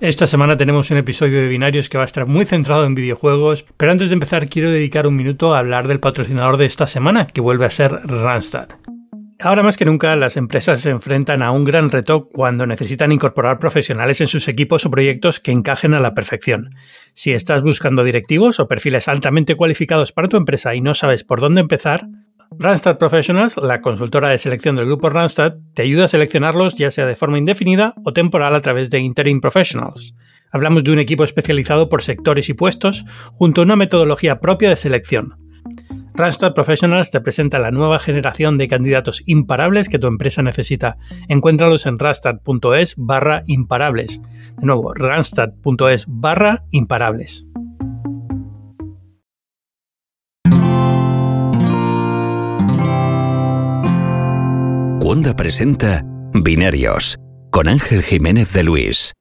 Esta semana tenemos un episodio de Binarios que va a estar muy centrado en videojuegos, pero antes de empezar quiero dedicar un minuto a hablar del patrocinador de esta semana, que vuelve a ser Randstad. Ahora más que nunca las empresas se enfrentan a un gran reto cuando necesitan incorporar profesionales en sus equipos o proyectos que encajen a la perfección. Si estás buscando directivos o perfiles altamente cualificados para tu empresa y no sabes por dónde empezar, Randstad Professionals, la consultora de selección del grupo Randstad, te ayuda a seleccionarlos ya sea de forma indefinida o temporal a través de Interim Professionals. Hablamos de un equipo especializado por sectores y puestos, junto a una metodología propia de selección. Randstad Professionals te presenta la nueva generación de candidatos imparables que tu empresa necesita. Encuéntralos en randstad.es barra imparables. De nuevo, randstad.es barra imparables. Wanda presenta Binarios con Ángel Jiménez de Luis.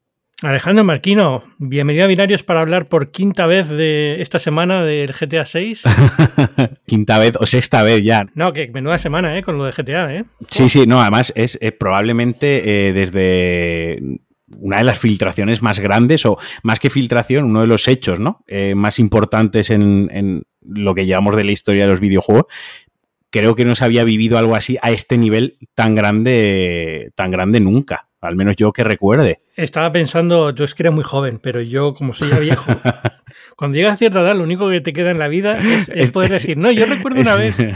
Alejandro Marquino, bienvenido a Binarios para hablar por quinta vez de esta semana del GTA 6. quinta vez o sexta vez ya. No, que menuda semana, ¿eh? Con lo de GTA, ¿eh? Sí, sí, no, además es, probablemente eh, desde una de las filtraciones más grandes o más que filtración, uno de los hechos ¿no? Eh, más importantes en, en, lo que llevamos de la historia de los videojuegos, creo que no se había vivido algo así a este nivel tan grande, tan grande nunca. Al menos yo que recuerde. Estaba pensando, yo es que era muy joven, pero yo como soy ya viejo, cuando llegas a cierta edad lo único que te queda en la vida es, poder decir, no, yo recuerdo una vez.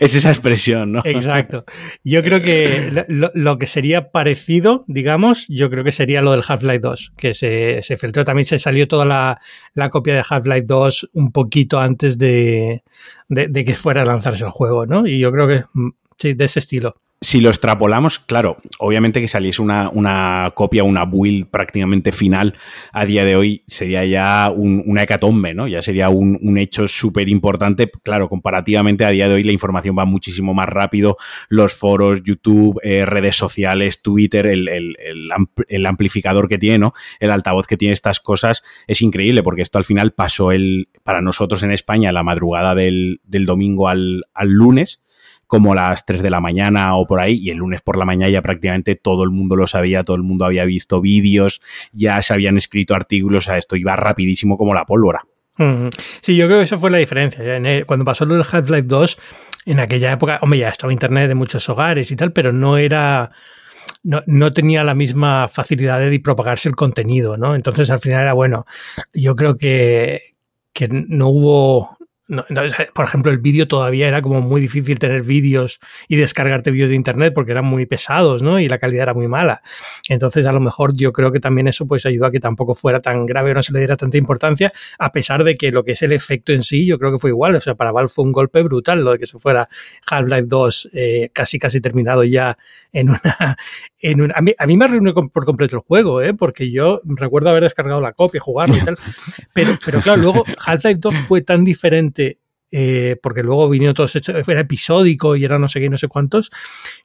Es esa expresión, ¿no? Exacto. Yo creo que lo, que sería parecido, digamos, yo creo que sería lo del Half-Life 2, que se, se, filtró, también se salió toda la, la copia de Half-Life 2 un poquito antes de, de, de que fuera a lanzarse el juego, ¿no? Y yo creo que mm, sí, de ese estilo si lo extrapolamos, claro, obviamente que saliese una, una, copia, una build prácticamente final a día de hoy sería ya un, una hecatombe, ¿no? Ya sería un, un hecho súper importante. Claro, comparativamente a día de hoy la información va muchísimo más rápido. Los foros, YouTube, eh, redes sociales, Twitter, el, el, amplificador que tiene, ¿no? El altavoz que tiene estas cosas es increíble porque esto al final pasó el, para nosotros en España la madrugada del, del domingo al, al lunes como las 3 de la mañana o por ahí, y el lunes por la mañana ya prácticamente todo el mundo lo sabía, todo el mundo había visto vídeos, ya se habían escrito artículos, sea, esto iba rapidísimo como la pólvora. Sí, yo creo que eso fue la diferencia. Cuando pasó lo del Half-Life 2, en aquella época, hombre, ya estaba Internet de muchos hogares y tal, pero no era... No, no, tenía la misma facilidad de propagarse el contenido, ¿no? Entonces al final era bueno. Yo creo que, que no hubo por ejemplo, el vídeo todavía era como muy difícil tener vídeos y descargarte vídeos de internet porque eran muy pesados, ¿no? Y la calidad era muy mala. Entonces, a lo mejor yo creo que también eso pues ayudó a que tampoco fuera tan grave o no se le diera tanta importancia, a pesar de que lo que es el efecto en sí, yo creo que fue igual. O sea, para Valve fue un golpe brutal lo de que se fuera Half-Life 2 eh, casi casi terminado ya en una... En una a, mí, a mí me por completo el juego, ¿eh? Porque yo recuerdo haber descargado la copia, jugarlo y tal. Pero, pero claro, luego Half-Life 2 fue tan diferente eh, porque luego vinieron todos hechos, era episódico y era no sé qué, no sé cuántos,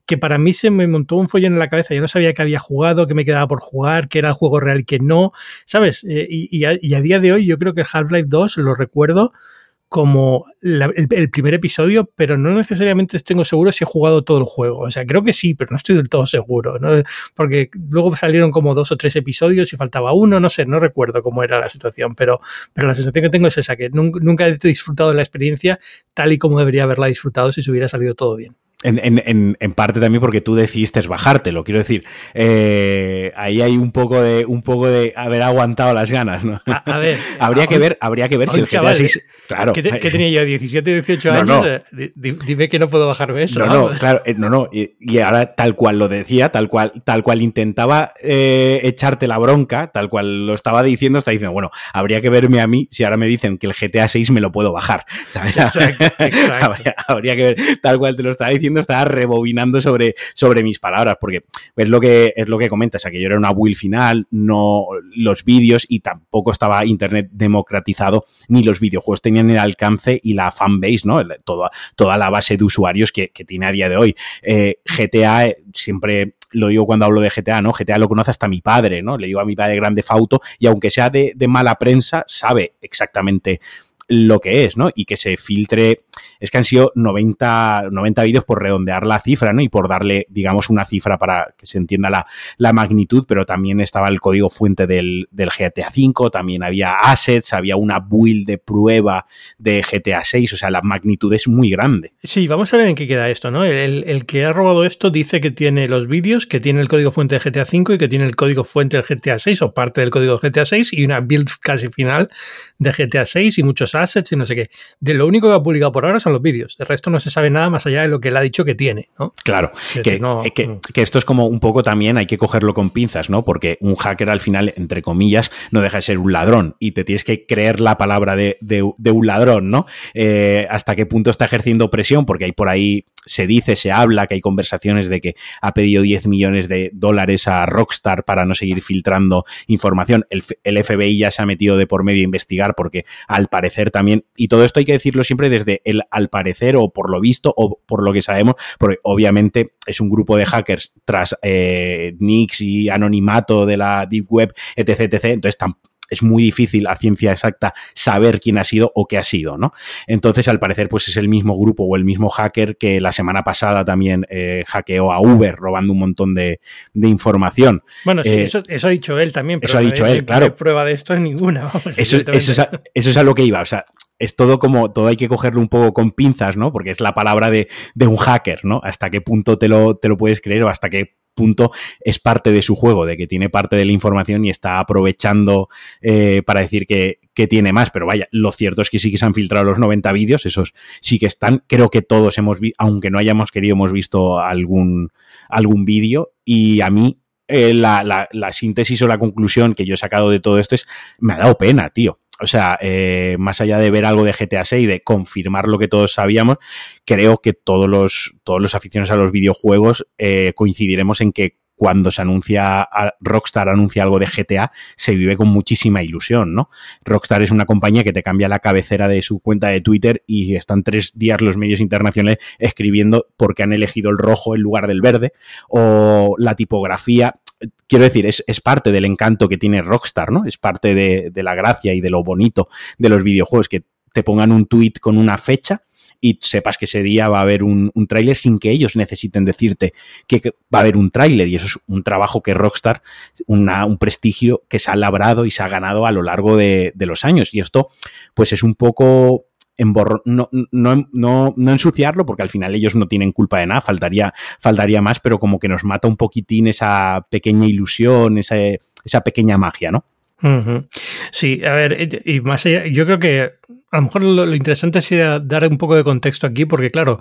que para mí se me montó un follón en la cabeza. Yo no sabía que había jugado, que me quedaba por jugar, que era el juego real y que no, ¿sabes? Eh, y, a, y, a, día de hoy yo creo que Half-Life 2 lo recuerdo como el, primer episodio, pero no necesariamente tengo seguro si he jugado todo el juego. O sea, creo que sí, pero no estoy del todo seguro, ¿no? Porque luego salieron como dos o tres episodios y faltaba uno, no sé, no recuerdo cómo era la situación, pero, pero la sensación que tengo es esa, que nunca he disfrutado de la experiencia tal y como debería haberla disfrutado si se hubiera salido todo bien. En, en, en, parte también porque tú decidiste bajártelo, quiero decir, eh, ahí hay un poco de un poco de haber aguantado las ganas, ¿no? A, ver, habría que ver, habría que ver si el GTA 6, claro. ¿Qué, tenía yo? 17, 18 años. Dime que no puedo bajarme eso. No, no, claro, eh, no, no. Y, ahora tal cual lo decía, tal cual, tal cual intentaba eh, echarte la bronca, tal cual lo estaba diciendo, está diciendo, bueno, habría que verme a mí si ahora me dicen que el GTA 6 me lo puedo bajar. habría que ver, tal cual te lo estaba diciendo estaba rebobinando sobre, sobre mis palabras, porque es lo que, es lo que comentas, aquello era una build final, no los vídeos y tampoco estaba Internet democratizado, ni los videojuegos tenían el alcance y la fanbase, ¿no? Toda, toda la base de usuarios que, tiene a día de hoy. Eh, GTA eh, siempre lo digo cuando hablo de GTA, ¿no? GTA lo conoce hasta mi padre, ¿no? Le digo a mi padre Grande Fauto y aunque sea de, de mala prensa, sabe exactamente lo que es, ¿no? Y que se filtre es que han sido 90, 90 vídeos por redondear la cifra, ¿no? Y por darle, digamos, una cifra para que se entienda la, la magnitud, pero también estaba el código fuente del, del GTA V, también había assets, había una build de prueba de GTA 6, o sea, la magnitud es muy grande. Sí, vamos a ver en qué queda esto, ¿no? El, el que ha robado esto dice que tiene los vídeos, que tiene el código fuente de GTA V y que tiene el código fuente del GTA 6 o parte del código GTA 6 y una build casi final de GTA 6 y muchos assets y no sé qué. De lo único que ha publicado por ahora son los vídeos. El resto no se sabe nada más allá de lo que él ha dicho que tiene, ¿no? Claro, que, que, que, esto es como un poco también hay que cogerlo con pinzas, ¿no? Porque un hacker al final, entre comillas, no deja de ser un ladrón y te tienes que creer la palabra de, de, de un ladrón, ¿no? Eh, hasta qué punto está ejerciendo presión, porque hay por ahí, se dice, se habla, que hay conversaciones de que ha pedido 10 millones de dólares a Rockstar para no seguir filtrando información. El, FBI ya se ha metido de por medio a investigar porque al parecer también, y todo esto hay que decirlo siempre desde el al parecer o por lo visto o por lo que sabemos, porque obviamente es un grupo de hackers tras eh, nicks y anonimato de la Deep Web, etc, etc. Entonces es muy difícil a ciencia exacta saber quién ha sido o qué ha sido, ¿no? Entonces, al parecer, pues es el mismo grupo o el mismo hacker que la semana pasada también eh, hackeó a Uber robando un montón de, de información. Bueno, sí, eh, eso, eso, ha dicho él también. Pero eso ha dicho él, claro. Prueba de esto en ninguna. Vamos, eso, eso, es a, eso es a lo que iba. O sea, es todo como, todo hay que cogerlo un poco con pinzas, ¿no? Porque es la palabra de, de un hacker, ¿no? Hasta qué punto te lo, te lo puedes creer o hasta qué punto es parte de su juego, de que tiene parte de la información y está aprovechando eh, para decir que, que, tiene más. Pero vaya, lo cierto es que sí que se han filtrado los 90 vídeos, esos sí que están. Creo que todos hemos visto, aunque no hayamos querido, hemos visto algún, algún vídeo y a mí eh, la, la, la, síntesis o la conclusión que yo he sacado de todo esto es, me ha dado pena, tío. O sea, eh, más allá de ver algo de GTA 6 y de confirmar lo que todos sabíamos, creo que todos los, todos los aficionados a los videojuegos eh, coincidiremos en que cuando se anuncia, Rockstar anuncia algo de GTA, se vive con muchísima ilusión, ¿no? Rockstar es una compañía que te cambia la cabecera de su cuenta de Twitter y están tres días los medios internacionales escribiendo por qué han elegido el rojo en lugar del verde, o la tipografía quiero decir, es, es, parte del encanto que tiene Rockstar, ¿no? Es parte de, de, la gracia y de lo bonito de los videojuegos, que te pongan un tweet con una fecha y sepas que ese día va a haber un, un tráiler sin que ellos necesiten decirte que, va a haber un tráiler. Y eso es un trabajo que Rockstar, una, un prestigio que se ha labrado y se ha ganado a lo largo de, de los años. Y esto, pues es un poco no, no, no, no, ensuciarlo, porque al final ellos no tienen culpa de nada, faltaría, faltaría más, pero como que nos mata un poquitín esa pequeña ilusión, esa, esa pequeña magia, ¿no? Sí, a ver, y más allá, yo creo que a lo mejor lo interesante sería dar un poco de contexto aquí, porque claro,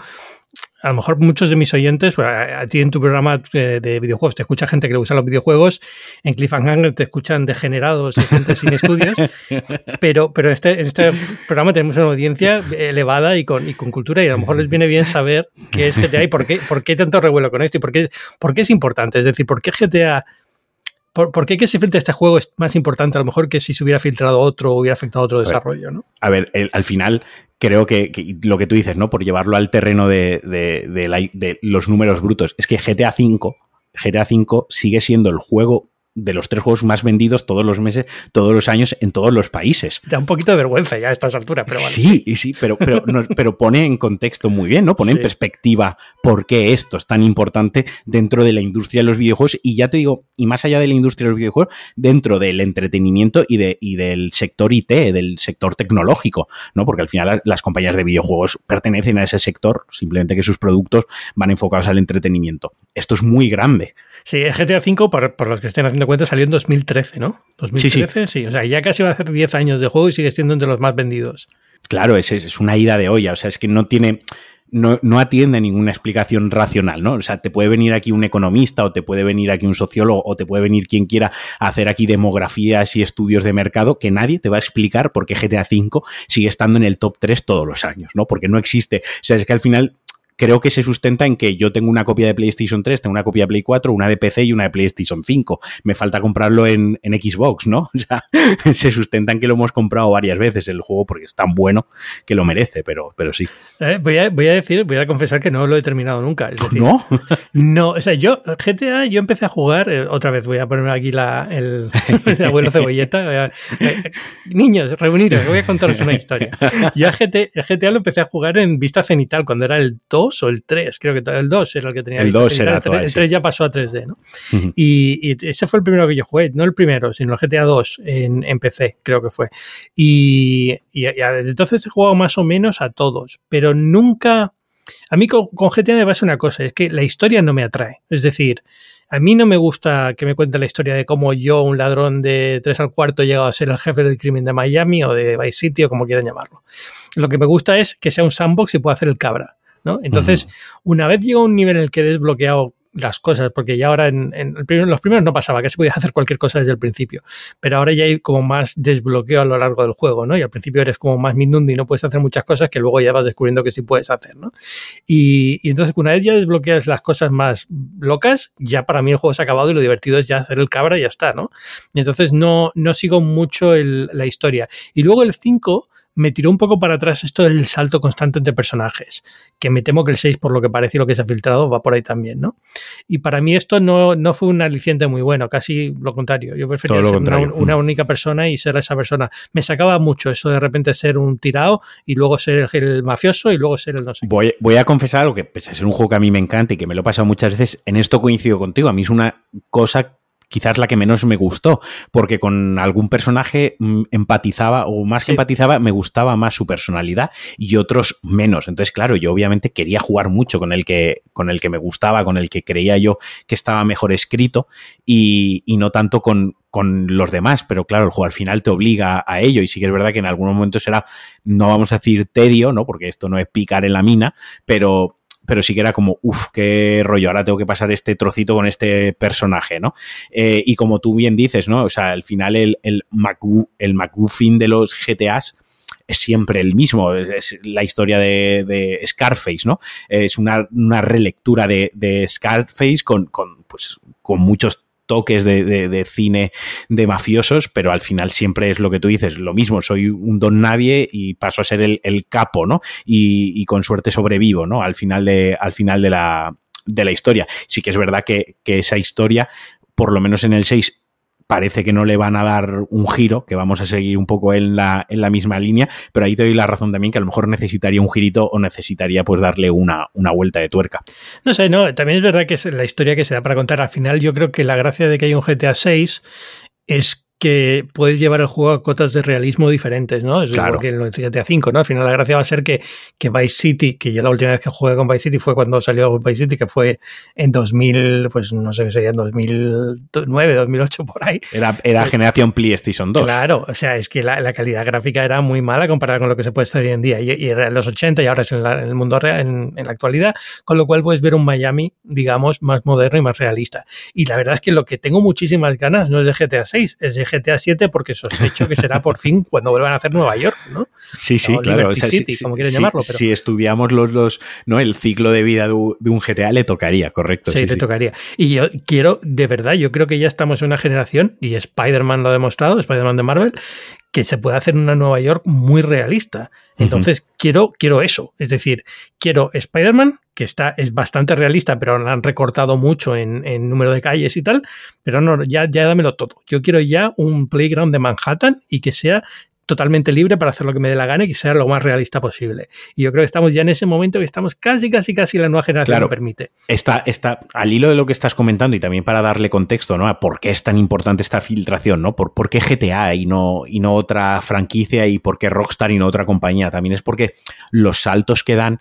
a lo mejor muchos de mis oyentes, pues, a ti en tu programa de, de, videojuegos te escucha gente que le gusta los videojuegos, en Cliffhanger te escuchan degenerados y gente sin estudios, pero, pero este, en este programa tenemos una audiencia elevada y con, y con cultura y a lo mejor les viene bien saber qué es GTA y por qué, por qué tanto revuelo con esto y por qué, por qué es importante. Es decir, por qué GTA ¿Por, ¿Por, qué que se filtre este juego es más importante a lo mejor que si se hubiera filtrado otro o hubiera afectado a otro desarrollo? ¿no? A ver, el, al final creo que, que, lo que tú dices, ¿no? Por llevarlo al terreno de, de, de, la, de los números brutos, es que GTA V, GTA V sigue siendo el juego de los tres juegos más vendidos todos los meses, todos los años, en todos los países. Da un poquito de vergüenza ya a estas alturas, pero vale. Sí, sí, pero, pero, no, pero pone en contexto muy bien, ¿no? Pone sí. en perspectiva por qué esto es tan importante dentro de la industria de los videojuegos. Y ya te digo, y más allá de la industria de los videojuegos, dentro del entretenimiento y, de, y del sector IT, del sector tecnológico, ¿no? Porque al final las compañías de videojuegos pertenecen a ese sector, simplemente que sus productos van enfocados al entretenimiento. Esto es muy grande. Sí, GTA V, por, por, los que estén haciendo cuenta, salió en 2013, ¿no? 2013, sí, sí. sí, O sea, ya casi va a hacer 10 años de juego y sigue siendo entre los más vendidos. Claro, es, es una ida de olla. O sea, es que no tiene. No, no, atiende a ninguna explicación racional, ¿no? O sea, te puede venir aquí un economista o te puede venir aquí un sociólogo o te puede venir quien quiera hacer aquí demografías y estudios de mercado que nadie te va a explicar por qué GTA V sigue estando en el top 3 todos los años, ¿no? Porque no existe. O sea, es que al final creo que se sustenta en que yo tengo una copia de PlayStation 3, tengo una copia de Play 4, una de PC y una de PlayStation 5. Me falta comprarlo en, Xbox, ¿no? O sea, se sustenta en que lo hemos comprado varias veces el juego porque es tan bueno que lo merece, pero, pero sí. Eh, voy, a, decir, voy a confesar que no lo he terminado nunca. ¿No? no, o sea, yo, GTA, yo empecé a jugar, eh, otra vez voy a poner aquí la, el, abuelo cebolleta. Eh, niños, reuniros, voy a contaros una historia. Yo GTA, GTA lo empecé a jugar en vista cenital cuando era el 2 o el 3, creo que el 2 era el que tenía. El 2 era el 3, el 3 ya pasó a 3D, ¿no? y, ese fue el primero que yo jugué, no el primero, sino el GTA 2 en, en PC, creo que fue. Y, y, desde entonces he jugado más o menos a todos, pero nunca... A mí con, GTA me pasa una cosa, es que la historia no me atrae. Es decir, a mí no me gusta que me cuente la historia de cómo yo, un ladrón de 3 al cuarto, he llegado a ser el jefe del crimen de Miami o de Vice City o como quieran llamarlo. Lo que me gusta es que sea un sandbox y pueda hacer el cabra. ¿No? Entonces, una vez llego a un nivel en el que he desbloqueado las cosas, porque ya ahora en, los primeros no pasaba, que se podía hacer cualquier cosa desde el principio, pero ahora ya hay como más desbloqueo a lo largo del juego, ¿no? Y al principio eres como más minundi y no puedes hacer muchas cosas que luego ya vas descubriendo que sí puedes hacer, ¿no? Y, y, entonces una vez ya desbloqueas las cosas más locas, ya para mí el juego se ha acabado y lo divertido es ya hacer el cabra y ya está, ¿no? Y entonces no, no sigo mucho la historia. Y luego el 5 me tiró un poco para atrás esto del salto constante entre personajes, que me temo que el 6, por lo que parece y lo que se ha filtrado, va por ahí también, ¿no? Y para mí esto no, no fue un aliciente muy bueno, casi lo contrario. Yo prefería ser una, única persona y ser esa persona. Me sacaba mucho eso de repente ser un tirado y luego ser el, mafioso y luego ser el no sé. Voy, voy a confesar algo que pese a ser un juego que a mí me encanta y que me lo he pasado muchas veces, en esto coincido contigo. A mí es una cosa quizás la que menos me gustó, porque con algún personaje mm, empatizaba, o más que empatizaba, me gustaba más su personalidad y otros menos. Entonces, claro, yo obviamente quería jugar mucho con el que, con el que me gustaba, con el que creía yo que estaba mejor escrito y, no tanto con, con los demás, pero claro, el juego al final te obliga a ello y sí que es verdad que en algunos momentos era, no vamos a decir tedio, ¿no? Porque esto no es picar en la mina, pero pero sí que era como, uff, qué rollo, ahora tengo que pasar este trocito con este personaje, ¿no? Eh, y como tú bien dices, ¿no? O sea, al final el, el, el de los GTAs es siempre el mismo, es la historia de, Scarface, ¿no? Es una, relectura de, de Scarface con, con, pues, con muchos toques de, cine de mafiosos, pero al final siempre es lo que tú dices, lo mismo, soy un don nadie y paso a ser el, capo, ¿no? Y, con suerte sobrevivo, ¿no? Al final de, al final de la, de la historia. Sí que es verdad que, que esa historia, por lo menos en el 6, parece que no le van a dar un giro, que vamos a seguir un poco en la, en la misma línea, pero ahí te doy la razón también que a lo mejor necesitaría un girito o necesitaría pues darle una, una vuelta de tuerca. No sé, no, también es verdad que es la historia que se da para contar. Al final yo creo que la gracia de que haya un GTA 6 es que puedes llevar el juego a cotas de realismo diferentes, ¿no? Es claro. que en el GTA 5, ¿no? Al final la gracia va a ser que, que Vice City, que yo la última vez que jugué con Vice City fue cuando salió Vice City, que fue en 2000, pues no sé qué sería, en 2009, 2008, por ahí. Era, era pues generación PlayStation 2. Claro, o sea, es que la, calidad gráfica era muy mala comparada con lo que se puede estar hoy en día. Y, era en los 80 y ahora es en, el mundo real, en, en, la actualidad, con lo cual puedes ver un Miami, digamos, más moderno y más realista. Y la verdad es que lo que tengo muchísimas ganas no es de GTA 6, es de GTA 7 porque sospecho que será por fin cuando vuelvan a hacer Nueva York, ¿no? Sí, sí, claro. City, como quieren llamarlo. Si estudiamos los, los, ¿no? el ciclo de vida de un, GTA, le tocaría, correcto. Sí, le tocaría. Y yo quiero, de verdad, yo creo que ya estamos en una generación, y Spider-Man lo ha demostrado, Spider-Man de Marvel, que se puede hacer una Nueva York muy realista. Entonces, quiero, quiero eso. Es decir, quiero Spider-Man, que está, es bastante realista, pero lo han recortado mucho en, en, número de calles y tal. Pero no, ya, ya dámelo todo. Yo quiero ya un playground de Manhattan y que sea totalmente libre para hacer lo que me dé la gana y que sea lo más realista posible. Y yo creo que estamos ya en ese momento que estamos casi, casi, casi la nueva generación lo permite. Está, está, al hilo de lo que estás comentando y también para darle contexto, ¿no? A por qué es tan importante esta filtración, ¿no? Por, por qué GTA y no, y no otra franquicia y por qué Rockstar y no otra compañía. También es porque los saltos que dan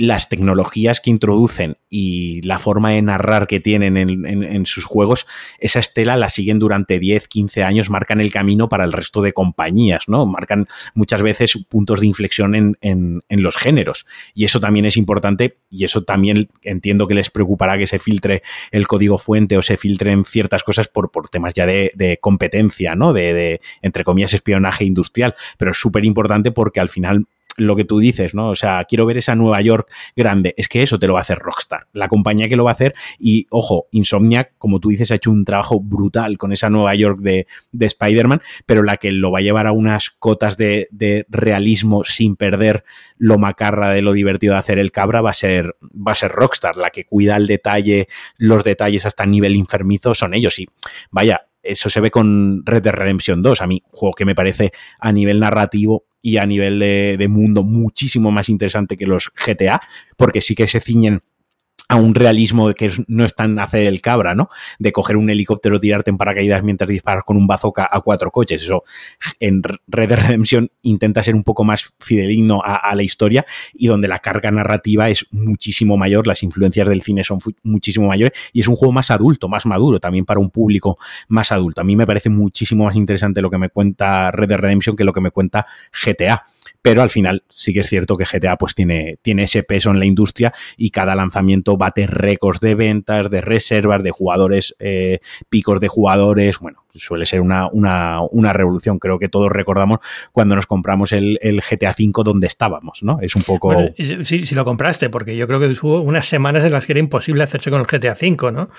las tecnologías que introducen y la forma de narrar que tienen en, sus juegos, esa estela la siguen durante 10, 15 años, marcan el camino para el resto de compañías, ¿no? Marcan muchas veces puntos de inflexión en, los géneros. Y eso también es importante y eso también entiendo que les preocupará que se filtre el código fuente o se filtren ciertas cosas por, por temas ya de, competencia, ¿no? De, de, entre comillas, espionaje industrial. Pero es súper importante porque al final lo que tú dices, ¿no? O sea, quiero ver esa Nueva York grande. Es que eso te lo va a hacer Rockstar, la compañía que lo va a hacer. Y ojo, Insomniac, como tú dices, ha hecho un trabajo brutal con esa Nueva York de, de Spider-Man, pero la que lo va a llevar a unas cotas de, de, realismo sin perder lo macarra de lo divertido de hacer el cabra va a ser, va a ser Rockstar, la que cuida el detalle, los detalles hasta nivel enfermizo son ellos. Y vaya, eso se ve con Red Dead Redemption 2, a mí, juego que me parece a nivel narrativo y a nivel de, mundo muchísimo más interesante que los GTA, porque sí que se ciñen a un realismo que no es tan hacer el cabra, ¿no? De coger un helicóptero, tirarte en paracaídas mientras disparas con un bazooka a cuatro coches. Eso en Red Dead Redemption intenta ser un poco más fideligno a, a, la historia y donde la carga narrativa es muchísimo mayor, las influencias del cine son muchísimo mayores y es un juego más adulto, más maduro, también para un público más adulto. A mí me parece muchísimo más interesante lo que me cuenta Red Dead Redemption que lo que me cuenta GTA pero al final sí que es cierto que GTA pues tiene, tiene ese peso en la industria y cada lanzamiento bate récords de ventas, de reservas, de jugadores, eh, picos de jugadores, bueno, suele ser una, una, una, revolución. Creo que todos recordamos cuando nos compramos el, el GTA V donde estábamos, ¿no? Es un poco... Bueno, sí, si lo compraste, porque yo creo que hubo unas semanas en las que era imposible hacerse con el GTA V, ¿no?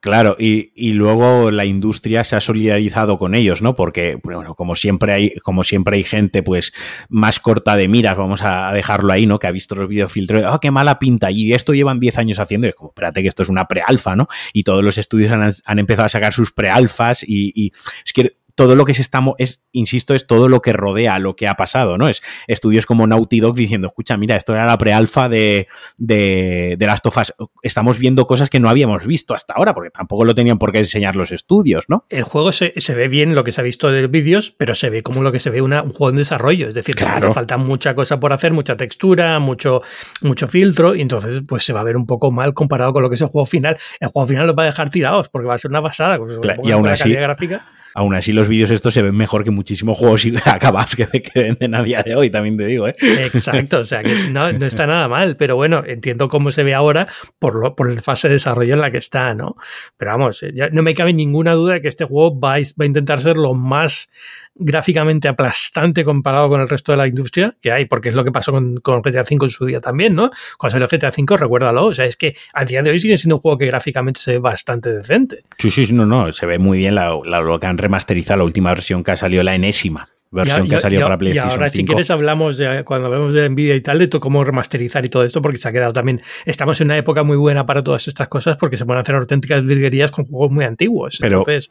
claro, y, y, luego la industria se ha solidarizado con ellos, ¿no? Porque, bueno, como siempre hay, como siempre hay gente, pues, más corta de miras, vamos a dejarlo ahí, ¿no? Que ha visto los videofiltros, ¡ah, oh, qué mala pinta! Y esto llevan 10 años haciendo, y es como, espérate que esto es una prealfa, ¿no? Y todos los estudios han, han empezado a sacar sus prealfas y, y es que todo lo que se está, es, insisto, es todo lo que rodea lo que ha pasado, ¿no? Es estudios como Naughty Dog diciendo, escucha, mira, esto era la prealfa de, de, of Us. Estamos viendo cosas que no habíamos visto hasta ahora, porque tampoco lo tenían por qué enseñar los estudios, ¿no? El juego se, se ve bien lo que se ha visto de los vídeos, pero se ve como lo que se ve una, un juego en desarrollo. Es decir, claro. falta mucha cosa por hacer, mucha textura, mucho, mucho filtro, y entonces pues se va a ver un poco mal comparado con lo que es el juego final. El juego final los va a dejar tirados, porque va a ser una pasada. Pues, claro, y aún así, gráfica aún así los vídeos estos se ven mejor que muchísimos juegos acabados que, que, venden a día de hoy, también te digo. ¿eh? Exacto, o sea que no, no, está nada mal, pero bueno, entiendo cómo se ve ahora por, lo, por la fase de desarrollo en la que está, ¿no? Pero vamos, no me cabe ninguna duda de que este juego va a intentar ser lo más gráficamente aplastante comparado con el resto de la industria que hay, porque es lo que pasó con, con GTA V en su día también, ¿no? Cuando salió GTA V, recuérdalo, o sea, es que a día de hoy sigue siendo un juego que gráficamente se ve bastante decente. Sí, sí, no, no, se ve muy bien la, la, lo que han remasterizado, la última versión que ha salido, la enésima versión ya, que ha salido para PlayStation Y ahora, 5. si quieres, hablamos de, cuando hablamos de Nvidia y tal, de cómo remasterizar y todo esto, porque se ha quedado también. Estamos en una época muy buena para todas estas cosas, porque se pueden hacer auténticas virguerías con juegos muy antiguos. Pero, Entonces,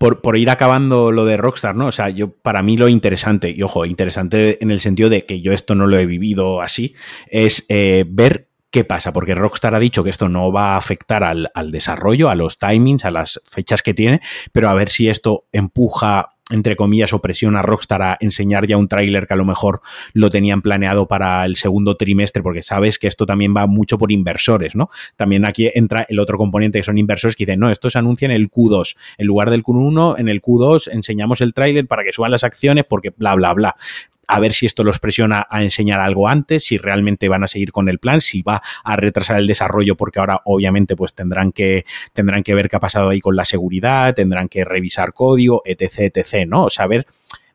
por, por, ir acabando lo de Rockstar, ¿no? O sea, yo, para mí lo interesante, y ojo, interesante en el sentido de que yo esto no lo he vivido así, es eh, ver ¿Qué pasa? Porque Rockstar ha dicho que esto no va a afectar al, al, desarrollo, a los timings, a las fechas que tiene, pero a ver si esto empuja entre comillas, o presión a Rockstar a enseñar ya un tráiler que a lo mejor lo tenían planeado para el segundo trimestre, porque sabes que esto también va mucho por inversores, ¿no? También aquí entra el otro componente que son inversores que dicen, no, esto se anuncia en el Q2, en lugar del Q1, en el Q2 enseñamos el tráiler para que suban las acciones, porque bla, bla, bla a ver si esto los presiona a enseñar algo antes, si realmente van a seguir con el plan, si va a retrasar el desarrollo, porque ahora obviamente pues tendrán que, tendrán que ver qué ha pasado ahí con la seguridad, tendrán que revisar código, etc, etc, ¿no? O saber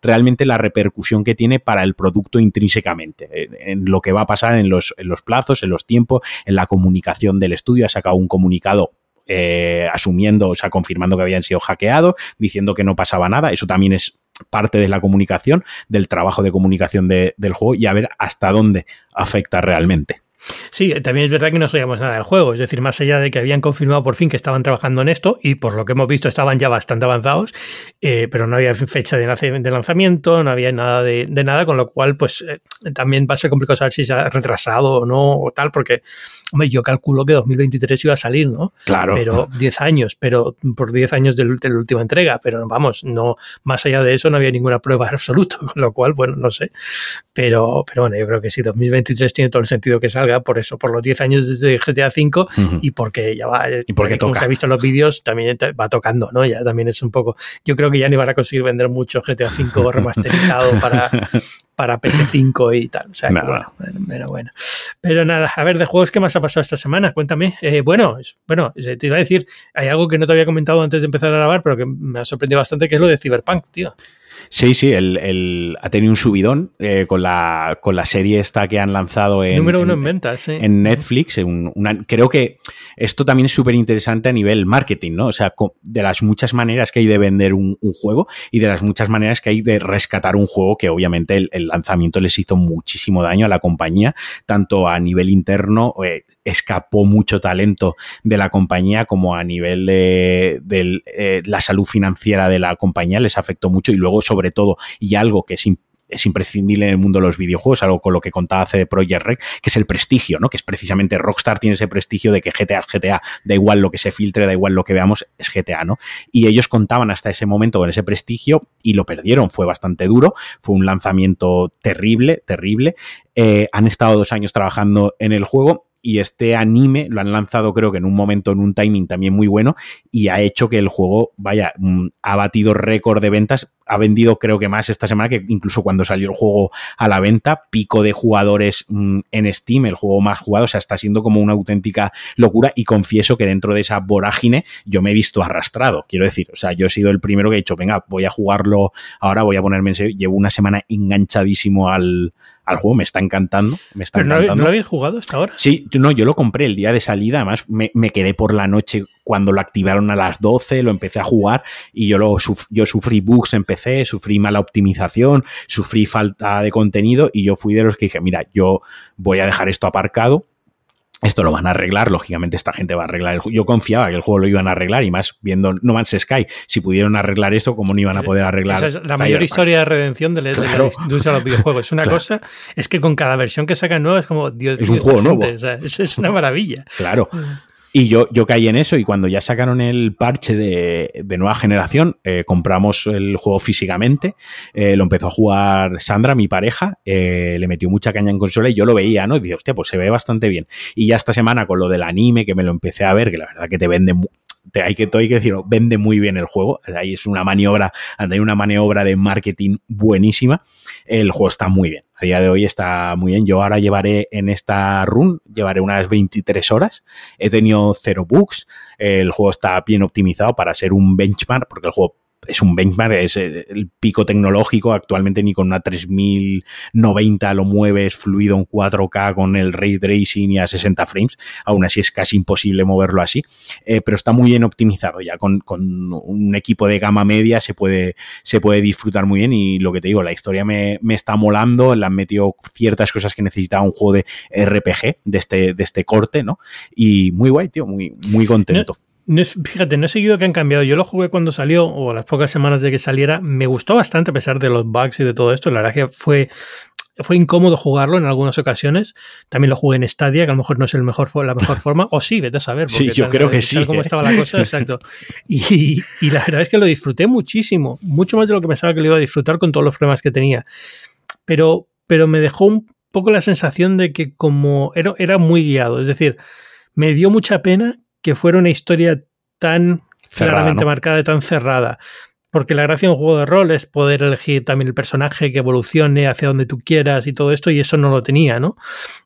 realmente la repercusión que tiene para el producto intrínsecamente, en lo que va a pasar en los, plazos, en los tiempos, en la comunicación del estudio. Ha sacado un comunicado eh, asumiendo, o sea, confirmando que habían sido hackeados, diciendo que no pasaba nada. Eso también es parte de la comunicación, del trabajo de comunicación de, del juego y a ver hasta dónde afecta realmente. Sí, también es verdad que no sabíamos nada del juego, es decir, más allá de que habían confirmado por fin que estaban trabajando en esto y por lo que hemos visto estaban ya bastante avanzados, eh, pero no había fecha de, lanzamiento, no había nada de, de nada, con lo cual pues eh, también va a ser complicado saber si se ha retrasado o no o tal, porque hombre, yo calculo que 2023 iba a salir, ¿no? Claro. Pero 10 años, pero por 10 años de, de, la última entrega, pero vamos, no, más allá de eso no había ninguna prueba absoluta, con lo cual, bueno, no sé. Pero, pero bueno, yo creo que sí, 2023 tiene todo el sentido que salga, por eso, por los 10 años desde GTA V uh -huh. y porque ya va, y porque como toca. se ha visto en los vídeos, también va tocando, ¿no? Ya también es un poco, yo creo que ya ni van a conseguir vender mucho GTA V remasterizado para, para PS5 y tal. O sea, que, bueno, pero bueno. Pero nada, a ver, de juegos, ¿qué más ha pasado esta semana? Cuéntame. Eh, bueno, bueno, te iba a decir, hay algo que no te había comentado antes de empezar a grabar, pero que me ha sorprendido bastante, que es lo de Cyberpunk, tío. Sí, sí, el, ha tenido un subidón eh, con, la, con la serie esta que han lanzado en, Número uno en, ventas, en Netflix. creo que esto también es súper interesante a nivel marketing, ¿no? O sea, de las muchas maneras que hay de vender un, juego y de las muchas maneras que hay de rescatar un juego que obviamente el, lanzamiento les hizo muchísimo daño a la compañía, tanto a nivel interno, eh, escapó mucho talento de la compañía como a nivel de, eh, la salud financiera de la compañía les afectó mucho y luego sobre todo, y algo que es es imprescindible en el mundo de los videojuegos, algo con lo que contaba hace de Project Rec, que es el prestigio, ¿no? Que es precisamente Rockstar tiene ese prestigio de que GTA es GTA, da igual lo que se filtre, da igual lo que veamos, es GTA, ¿no? Y ellos contaban hasta ese momento con ese prestigio y lo perdieron, fue bastante duro, fue un lanzamiento terrible, terrible. Eh, han estado dos años trabajando en el juego y este anime lo han lanzado creo que en un momento, en un timing también muy bueno y ha hecho que el juego, vaya, mm, ha batido récord de ventas, ha vendido creo que más esta semana que incluso cuando salió el juego a la venta, pico de jugadores mm, en Steam, el juego más jugado, o sea, está siendo como una auténtica locura y confieso que dentro de esa vorágine yo me he visto arrastrado, quiero decir, o sea, yo he sido el primero que he dicho, venga, voy a jugarlo ahora, voy a ponerme en serio, llevo una semana enganchadísimo al, al juego, me está encantando. Me está ¿Pero encantando. ¿no, lo habéis jugado hasta ahora? Sí, no, yo lo compré el día de salida, además me, quedé por la noche cuando lo activaron a las 12, lo empecé a jugar y yo, lo, yo sufrí bugs en PC, sufrí mala optimización, sufrí falta de contenido y yo fui de los que dije, mira, yo voy a dejar esto aparcado esto lo van a arreglar, lógicamente esta gente va a arreglar el juego. Yo confiaba que el juego lo iban a arreglar y más viendo No Man's Sky, si pudieron arreglar eso, ¿cómo no iban a poder arreglar? Esa es la mayor historia de redención de la, industria de los videojuegos. Es una cosa, es que con cada versión que sacan nueva es como, Dios Es un juego nuevo. es, una maravilla. Claro. Y yo, yo caí en eso y cuando ya sacaron el parche de, nueva generación, eh, compramos el juego físicamente, eh, lo empezó a jugar Sandra, mi pareja, eh, le metió mucha caña en consola y yo lo veía, ¿no? Y dije, hostia, pues se ve bastante bien. Y ya esta semana con lo del anime, que me lo empecé a ver, que la verdad que te vende te, hay que, hay que decirlo, vende muy bien el juego. Ahí es una maniobra, hay una maniobra de marketing buenísima. El juego está muy bien. A día de hoy está muy bien. Yo ahora llevaré en esta run, llevaré unas 23 horas. He tenido cero bugs. El juego está bien optimizado para ser un benchmark, porque el juego es un benchmark, es el pico tecnológico. Actualmente ni con una 3090 lo mueves fluido en 4K con el ray tracing y a 60 frames. Aún así es casi imposible moverlo así. Eh, pero está muy bien optimizado ya. Con, un equipo de gama media se puede, se puede disfrutar muy bien. Y lo que te digo, la historia me, está molando. Le han metido ciertas cosas que necesitaba un juego de RPG de este, de este corte, ¿no? Y muy guay, tío, muy, muy contento. No fíjate, no he seguido que han cambiado. Yo lo jugué cuando salió, o las pocas semanas de que saliera. Me gustó bastante a pesar de los bugs y de todo esto. La verdad que fue, fue incómodo jugarlo en algunas ocasiones. También lo jugué en Stadia, que a lo mejor no es el mejor, la mejor forma. O sí, vete a saber. Sí, yo creo que sí. cómo estaba la cosa, exacto. Y, y, la verdad es que lo disfruté muchísimo. Mucho más de lo que pensaba que lo iba a disfrutar con todos los problemas que tenía. Pero, pero me dejó un poco la sensación de que como era, era muy guiado. Es decir, me dio mucha pena que fuera una historia tan claramente marcada y tan cerrada. Porque la gracia de un juego de rol es poder elegir también el personaje que evolucione hacia donde tú quieras y todo esto, y eso no lo tenía, ¿no?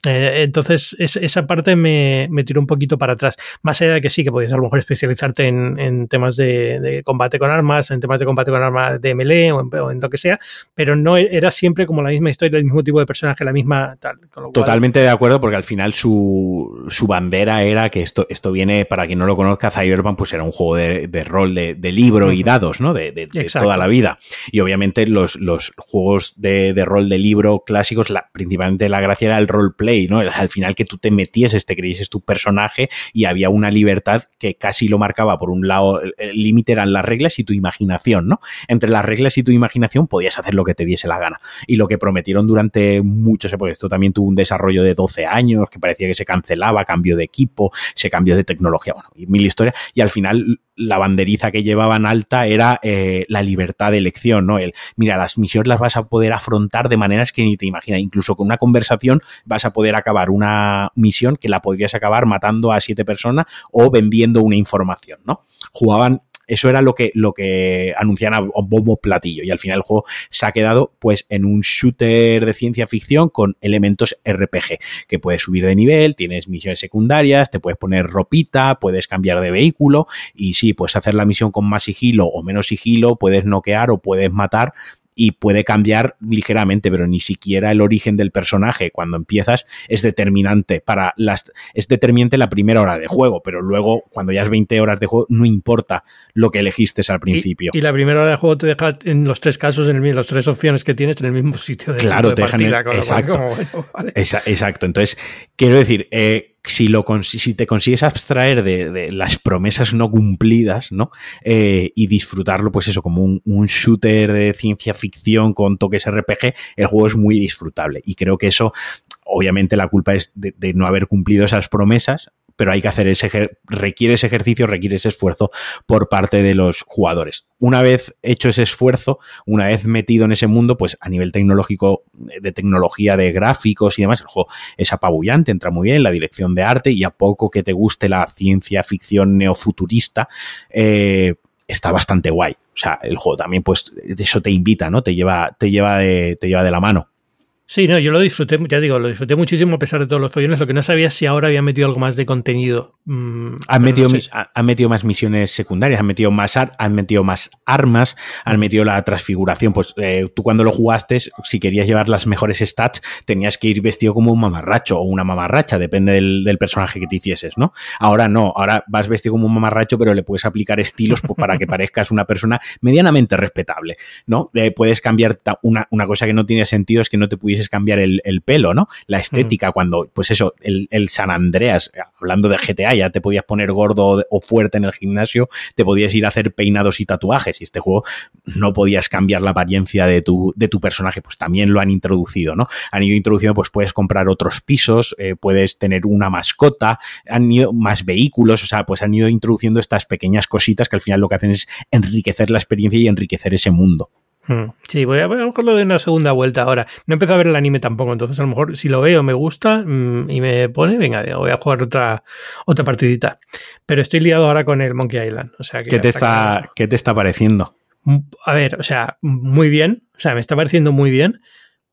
Eh, entonces, esa parte me, tiró un poquito para atrás. Más allá de que sí, que podías a lo mejor especializarte en, temas de, combate con armas, en temas de combate con armas de melee o en, lo que sea, pero no era siempre como la misma historia, el mismo tipo de personaje, la misma tal. Totalmente de acuerdo, porque al final su, bandera era que esto, esto viene, para quien no lo conozca, Cyberpunk, pues era un juego de, rol de, libro y dados, ¿no? De, de, toda la vida. Y obviamente los, los juegos de, rol de libro clásicos, la, principalmente la gracia era el roleplay, ¿no? Al final que tú te metías, te creíses tu personaje y había una libertad que casi lo marcaba por un lado, el límite eran las reglas y tu imaginación, ¿no? Entre las reglas y tu imaginación podías hacer lo que te diese la gana. Y lo que prometieron durante muchos, porque esto también tuvo un desarrollo de 12 años, que parecía que se cancelaba, cambio de equipo, se cambió de tecnología, bueno, y mil historias, y al final la banderiza que llevaban alta era eh, la libertad de elección, ¿no? El, mira, las misiones las vas a poder afrontar de maneras que ni te imaginas. Incluso con una conversación vas a poder acabar una misión que la podrías acabar matando a siete personas o vendiendo una información, ¿no? Jugaban Eso era lo que, lo que anuncian a bombo platillo. Y al final el juego se ha quedado pues en un shooter de ciencia ficción con elementos RPG, que puedes subir de nivel, tienes misiones secundarias, te puedes poner ropita, puedes cambiar de vehículo y sí, puedes hacer la misión con más sigilo o menos sigilo, puedes noquear o puedes matar y puede cambiar ligeramente, pero ni siquiera el origen del personaje cuando empiezas es determinante para las es determinante la primera hora de juego, pero luego cuando ya es 20 horas de juego no importa lo que elegiste al principio. Y, la primera hora de juego te deja en los tres casos en las tres opciones que tienes en el mismo sitio de, claro, te partida, exacto, exacto. Entonces, quiero decir, eh, si, lo, si te consigues abstraer de, las promesas no cumplidas, ¿no? Eh, y disfrutarlo, pues eso, como un, un, shooter de ciencia ficción con toques RPG, el juego es muy disfrutable. Y creo que eso, obviamente, la culpa es de, de no haber cumplido esas promesas, pero hay que hacer ese, requiere ese ejercicio, requiere ese esfuerzo por parte de los jugadores. Una vez hecho ese esfuerzo, una vez metido en ese mundo, pues a nivel tecnológico, de tecnología de gráficos y demás, el juego es apabullante, entra muy bien, la dirección de arte y a poco que te guste la ciencia ficción neofuturista, eh, está bastante guay. O sea, el juego también, pues, eso te invita, ¿no? Te lleva, te lleva de, te lleva de la mano. Sí, no, yo lo disfruté, ya digo, lo disfruté muchísimo a pesar de todos los follones. Lo que no sabía es si ahora había metido algo más de contenido. Mm, han, metido, metido más misiones secundarias, han metido más, han metido más armas, han metido la transfiguración. Pues eh, tú cuando lo jugaste, si querías llevar las mejores stats, tenías que ir vestido como un mamarracho o una mamarracha, depende del, personaje que te hicieses, ¿no? Ahora no, ahora vas vestido como un mamarracho, pero le puedes aplicar estilos para que parezcas una persona medianamente respetable, ¿no? Eh, puedes cambiar una, una cosa que no tiene sentido, es que no te pudiese cambiar el, pelo, ¿no? La estética, cuando, pues eso, el, San Andreas, hablando de GTA, ya te podías poner gordo o fuerte en el gimnasio, te podías ir a hacer peinados y tatuajes, y este juego no podías cambiar la apariencia de tu, de tu personaje, pues también lo han introducido, ¿no? Han ido introduciendo, pues puedes comprar otros pisos, eh, puedes tener una mascota, han ido más vehículos, o sea, pues han ido introduciendo estas pequeñas cositas que al final lo que hacen es enriquecer la experiencia y enriquecer ese mundo. Hmm. Sí, voy a, voy a de una segunda vuelta ahora. No he empezado a ver el anime tampoco, entonces a lo mejor si lo veo, me gusta mm, y me pone, venga, voy a jugar otra, otra partidita. Pero estoy liado ahora con el Monkey Island. O sea, ¿Qué, te está, ¿Qué te está pareciendo? Mm, a ver, o sea, muy bien. O sea, me está pareciendo muy bien.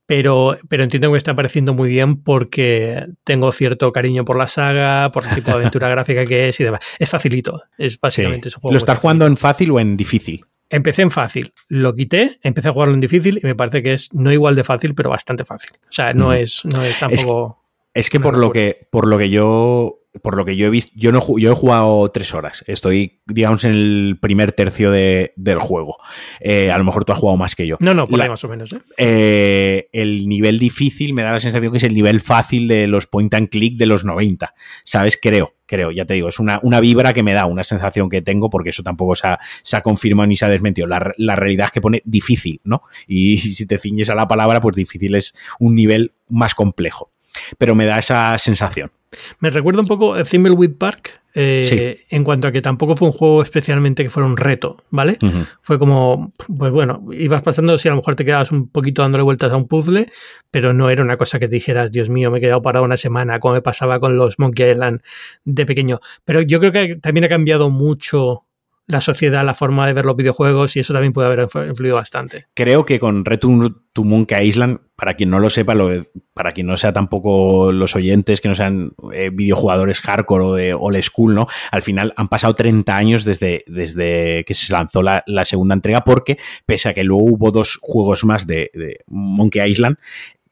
Pero, pero entiendo que me está pareciendo muy bien porque tengo cierto cariño por la saga, por el tipo de aventura gráfica que es y demás. Es facilito, es básicamente. ¿Lo estás jugando en fácil o en difícil? Empecé en fácil, lo quité, empecé a jugarlo en difícil y me parece que es no igual de fácil, pero bastante fácil. O sea, no, es, no es tampoco. Es, que por lo que, por lo que yo por lo que yo he visto, yo no yo he jugado tres horas. Estoy, digamos, en el primer tercio de, del juego. Eh, a lo mejor tú has jugado más que yo. No, no, por ahí más o menos. ¿eh? Eh, el nivel difícil me da la sensación que es el nivel fácil de los point and click de los 90. ¿Sabes? Creo, creo, ya te digo, es una, una vibra que me da, una sensación que tengo, porque eso tampoco se ha, se ha confirmado ni se ha desmentido. La, la realidad es que pone difícil, ¿no? Y si te ciñes a la palabra, pues difícil es un nivel más complejo. Pero me da esa sensación. Me recuerda un poco a Thimbleweed Park, eh, en cuanto a que tampoco fue un juego especialmente que fuera un reto, ¿vale? Fue como, pues bueno, ibas pasando, si a lo mejor te quedabas un poquito dándole vueltas a un puzzle, pero no era una cosa que dijeras, Dios mío, me he quedado parado una semana, como me pasaba con los Monkey Island de pequeño. Pero yo creo que también ha cambiado mucho la sociedad, la forma de ver los videojuegos y eso también puede haber influido bastante. Creo que con Return to Monkey Island, para quien no lo sepa, lo, para quien no sea tampoco los oyentes, que no sean eh, videojugadores hardcore o de old school, ¿no? Al final han pasado 30 años desde, desde que se lanzó la, segunda entrega, porque pese a que luego hubo dos juegos más de, de Monkey Island,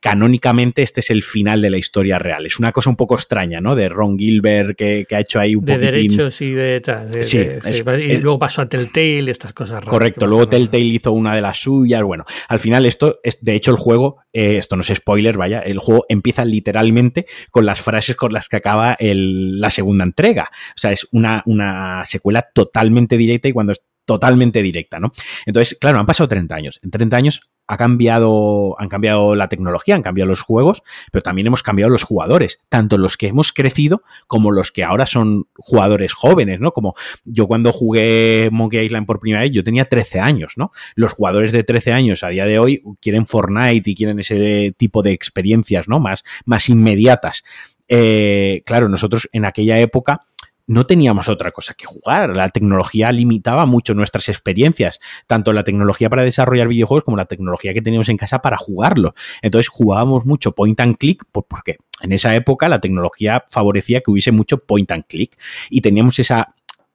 canónicamente este es el final de la historia real. Es una cosa un poco extraña, ¿no? De Ron Gilbert que, ha hecho ahí un de derechos y de, sí, y luego pasó a Telltale y estas cosas raras. Correcto, luego Telltale hizo una de las suyas. Bueno, al final esto es, de hecho el juego, eh, esto no es spoiler, vaya, el juego empieza literalmente con las frases con las que acaba la segunda entrega. O sea, es una, una secuela totalmente directa y cuando totalmente directa, ¿no? Entonces, claro, han pasado 30 años. En 30 años ha cambiado, han cambiado la tecnología, han cambiado los juegos, pero también hemos cambiado los jugadores, tanto los que hemos crecido como los que ahora son jugadores jóvenes, ¿no? Como yo cuando jugué Monkey Island por primera vez, yo tenía 13 años, ¿no? Los jugadores de 13 años a día de hoy quieren Fortnite y quieren ese tipo de experiencias, ¿no? Más, más inmediatas. Eh, claro, nosotros en aquella época no teníamos otra cosa que jugar. La tecnología limitaba mucho nuestras experiencias, tanto la tecnología para desarrollar videojuegos como la tecnología que teníamos en casa para jugarlo. Entonces jugábamos mucho point and click, pues porque en esa época la tecnología favorecía que hubiese mucho point and click y teníamos esa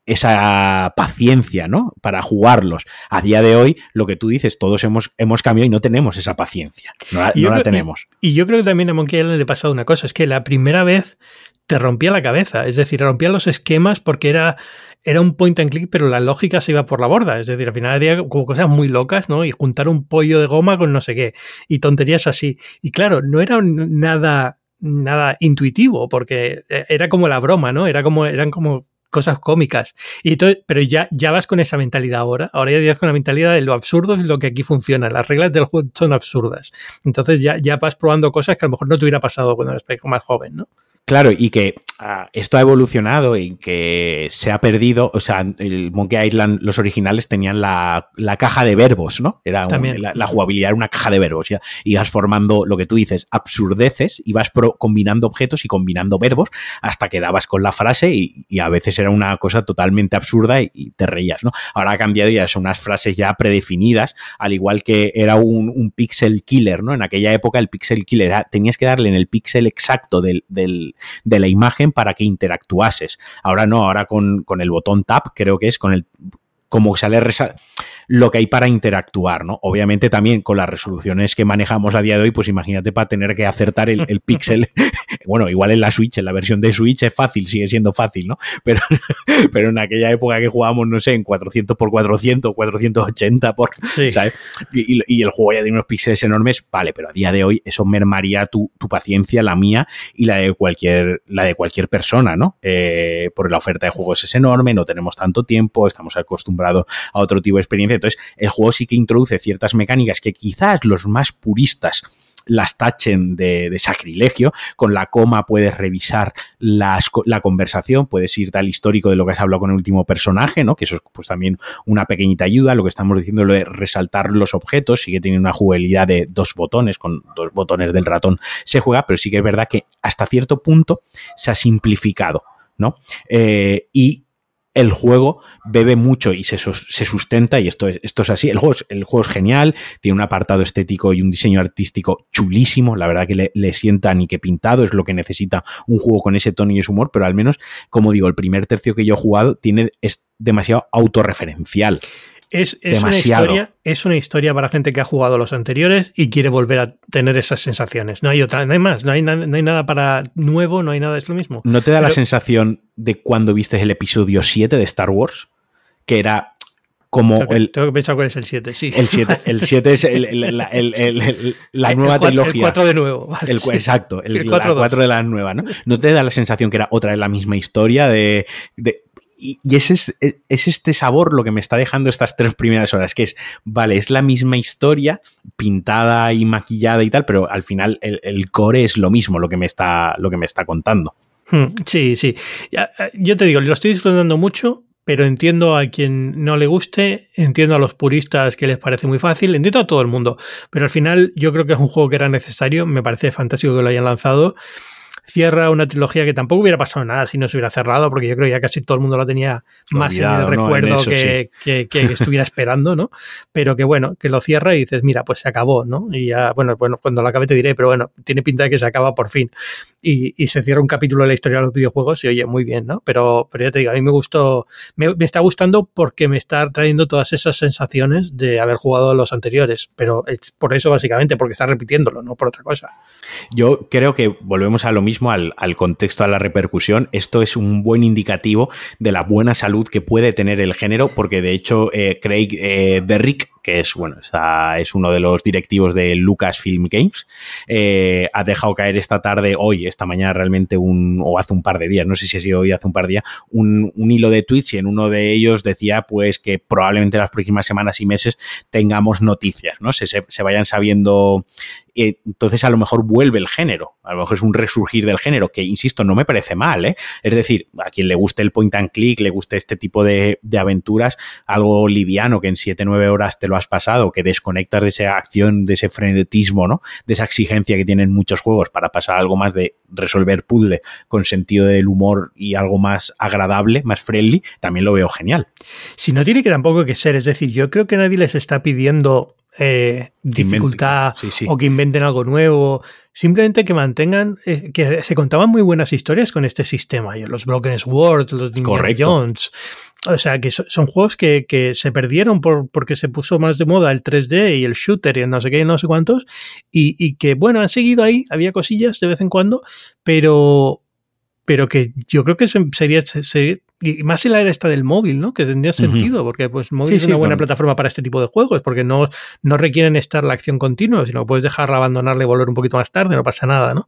esa paciencia, ¿no? Para jugarlos. A día de hoy, lo que tú dices, todos hemos, hemos cambiado y no tenemos esa paciencia. No la, tenemos. Y, yo creo que también a Monkey Island le ha pasado una cosa, es que la primera vez te rompía la cabeza, es decir, rompía los esquemas porque era, era un point and click, pero la lógica se iba por la borda. Es decir, al final había cosas muy locas, ¿no? Y juntar un pollo de goma con no sé qué. Y tonterías así. Y claro, no era nada nada intuitivo, porque eh, era como la broma, ¿no? Era como, eran como cosas cómicas. Y pero ya, ya vas con esa mentalidad ahora. Ahora ya vas con la mentalidad de lo absurdo es lo que aquí funciona. Las reglas del juego son absurdas. Entonces ya, ya vas probando cosas que a lo mejor no te hubiera pasado cuando eras más joven, ¿no? Claro, y que ah, esto ha evolucionado y que se ha perdido. O sea, el Monkey Island, los originales tenían la, caja de verbos, ¿no? Era la, jugabilidad era una caja de verbos. ¿ya? Y vas formando lo que tú dices, absurdeces, y vas combinando objetos y combinando verbos hasta que dabas con la frase y, a veces era una cosa totalmente absurda y, te reías, ¿no? Ahora ha cambiado y ya son unas frases ya predefinidas, al igual que era un, un pixel killer, ¿no? En aquella época el pixel killer tenías que darle en el pixel exacto del de la imagen para que interactuases. Ahora no, ahora con, con el botón tap, creo que es con el como sale lo que hay para interactuar, ¿no? Obviamente también con las resoluciones que manejamos a día de hoy, pues imagínate para tener que acertar el, el píxel. bueno, igual en la Switch, en la versión de Switch es fácil, sigue siendo fácil, ¿no? Pero, pero en aquella época que jugábamos, no sé, en 400 por 400, 480 por, ¿sabes? Y, el juego ya tiene unos píxeles enormes, vale, pero a día de hoy eso mermaría tu, paciencia, la mía y la de cualquier, la de cualquier persona, ¿no? Eh, porque la oferta de juegos es enorme, no tenemos tanto tiempo, estamos acostumbrados a otro tipo de experiencia entonces, el juego sí que introduce ciertas mecánicas que quizás los más puristas las tachen de, sacrilegio. Con la coma puedes revisar la conversación, puedes ir al histórico de lo que has hablado con el último personaje, ¿no? Que eso es pues también una pequeñita ayuda. Lo que estamos diciendo, lo de resaltar los objetos, sigue teniendo una jugabilidad de dos botones, con dos botones del ratón se juega, pero sí que es verdad que hasta cierto punto se ha simplificado, ¿no? Eh, y el juego bebe mucho y se, sustenta, y esto es, esto es así. El juego es, el juego es genial, tiene un apartado estético y un diseño artístico chulísimo, la verdad que le, le sienta ni que pintado, es lo que necesita un juego con ese tono y ese humor, pero al menos, como digo, el primer tercio que yo he jugado tiene, es demasiado autorreferencial. Es, Una historia, es una historia para gente que ha jugado los anteriores y quiere volver a tener esas sensaciones. No hay otra, no hay más, no hay, no hay nada para nuevo, no hay nada, es lo mismo. ¿No te da la sensación de cuando viste el episodio 7 de Star Wars? Que era como tengo el. Tengo que pensar cuál es el 7, sí. El 7, el 7 es la nueva trilogía. El 4 de nuevo. exacto, el, 4, de la nueva, ¿no? ¿No te da la sensación que era otra vez la misma historia de, de y, ese es, es, este sabor lo que me está dejando estas tres primeras horas, que es, vale, es la misma historia, pintada y maquillada y tal, pero al final el, core es lo mismo, lo que me está, lo que me está contando. Hmm, sí, sí. Eh, yo te digo, lo estoy disfrutando mucho, pero entiendo a quien no le guste, entiendo a los puristas que les parece muy fácil, entiendo a todo el mundo, pero al final yo creo que es un juego que era necesario, me parece fantástico que lo hayan lanzado cierra una trilogía que tampoco hubiera pasado nada si no se hubiera cerrado, porque yo creo que ya casi todo el mundo la tenía más en el recuerdo que, estuviera esperando, ¿no? Pero que bueno, que lo cierra y dices, mira, pues se acabó, ¿no? Y ya, bueno, bueno, cuando lo acabe te diré, pero bueno, tiene pinta de que se acaba por fin. Y, se cierra un capítulo de la historia de los videojuegos y oye, muy bien, ¿no? Pero, pero ya te digo, a mí me gustó, me, está gustando porque me está trayendo todas esas sensaciones de haber jugado los anteriores, pero es por eso básicamente, porque está repitiéndolo, no por otra cosa. Yo creo que volvemos a lo mismo al, contexto, a la repercusión, esto es un buen indicativo de la buena salud que puede tener el género, porque de hecho eh, Craig eh, Derrick, que es, bueno, es uno de los directivos de Lucasfilm Games, eh, ha dejado caer esta tarde, hoy, esta mañana realmente, un, o hace un par de días, no sé si ha sido hoy, hace un par de días, un, hilo de Twitch y en uno de ellos decía pues que probablemente las próximas semanas y meses tengamos noticias, ¿no? Se, se vayan sabiendo entonces a lo mejor vuelve el género, a lo mejor es un resurgir del género, que insisto, no me parece mal, ¿eh? Es decir, a quien le guste el point and click, le guste este tipo de, aventuras, algo liviano que en 7-9 horas te lo has pasado, que desconectas de esa acción, de ese frenetismo, ¿no? De esa exigencia que tienen muchos juegos para pasar algo más de resolver puzzle con sentido del humor y algo más agradable, más friendly, también lo veo genial. Si no tiene que tampoco que ser, es decir, yo creo que nadie les está pidiendo eh, dificultad o que inventen algo nuevo. Simplemente que mantengan, eh, que se contaban muy buenas historias con este sistema. Los Broken Swords, los Indiana Jones. O sea, que son juegos que, se perdieron por, porque se puso más de moda el 3D y el shooter y el no sé qué y no sé cuántos. Y, y que, bueno, han seguido ahí, había cosillas de vez en cuando, pero, pero que yo creo que sería, sería, y más en la era esta del móvil, ¿no? Que tendría sentido, porque pues móvil es una buena plataforma para este tipo de juegos, porque no, no requieren estar la acción continua, sino puedes dejarla abandonarla y volver un poquito más tarde, no pasa nada, ¿no?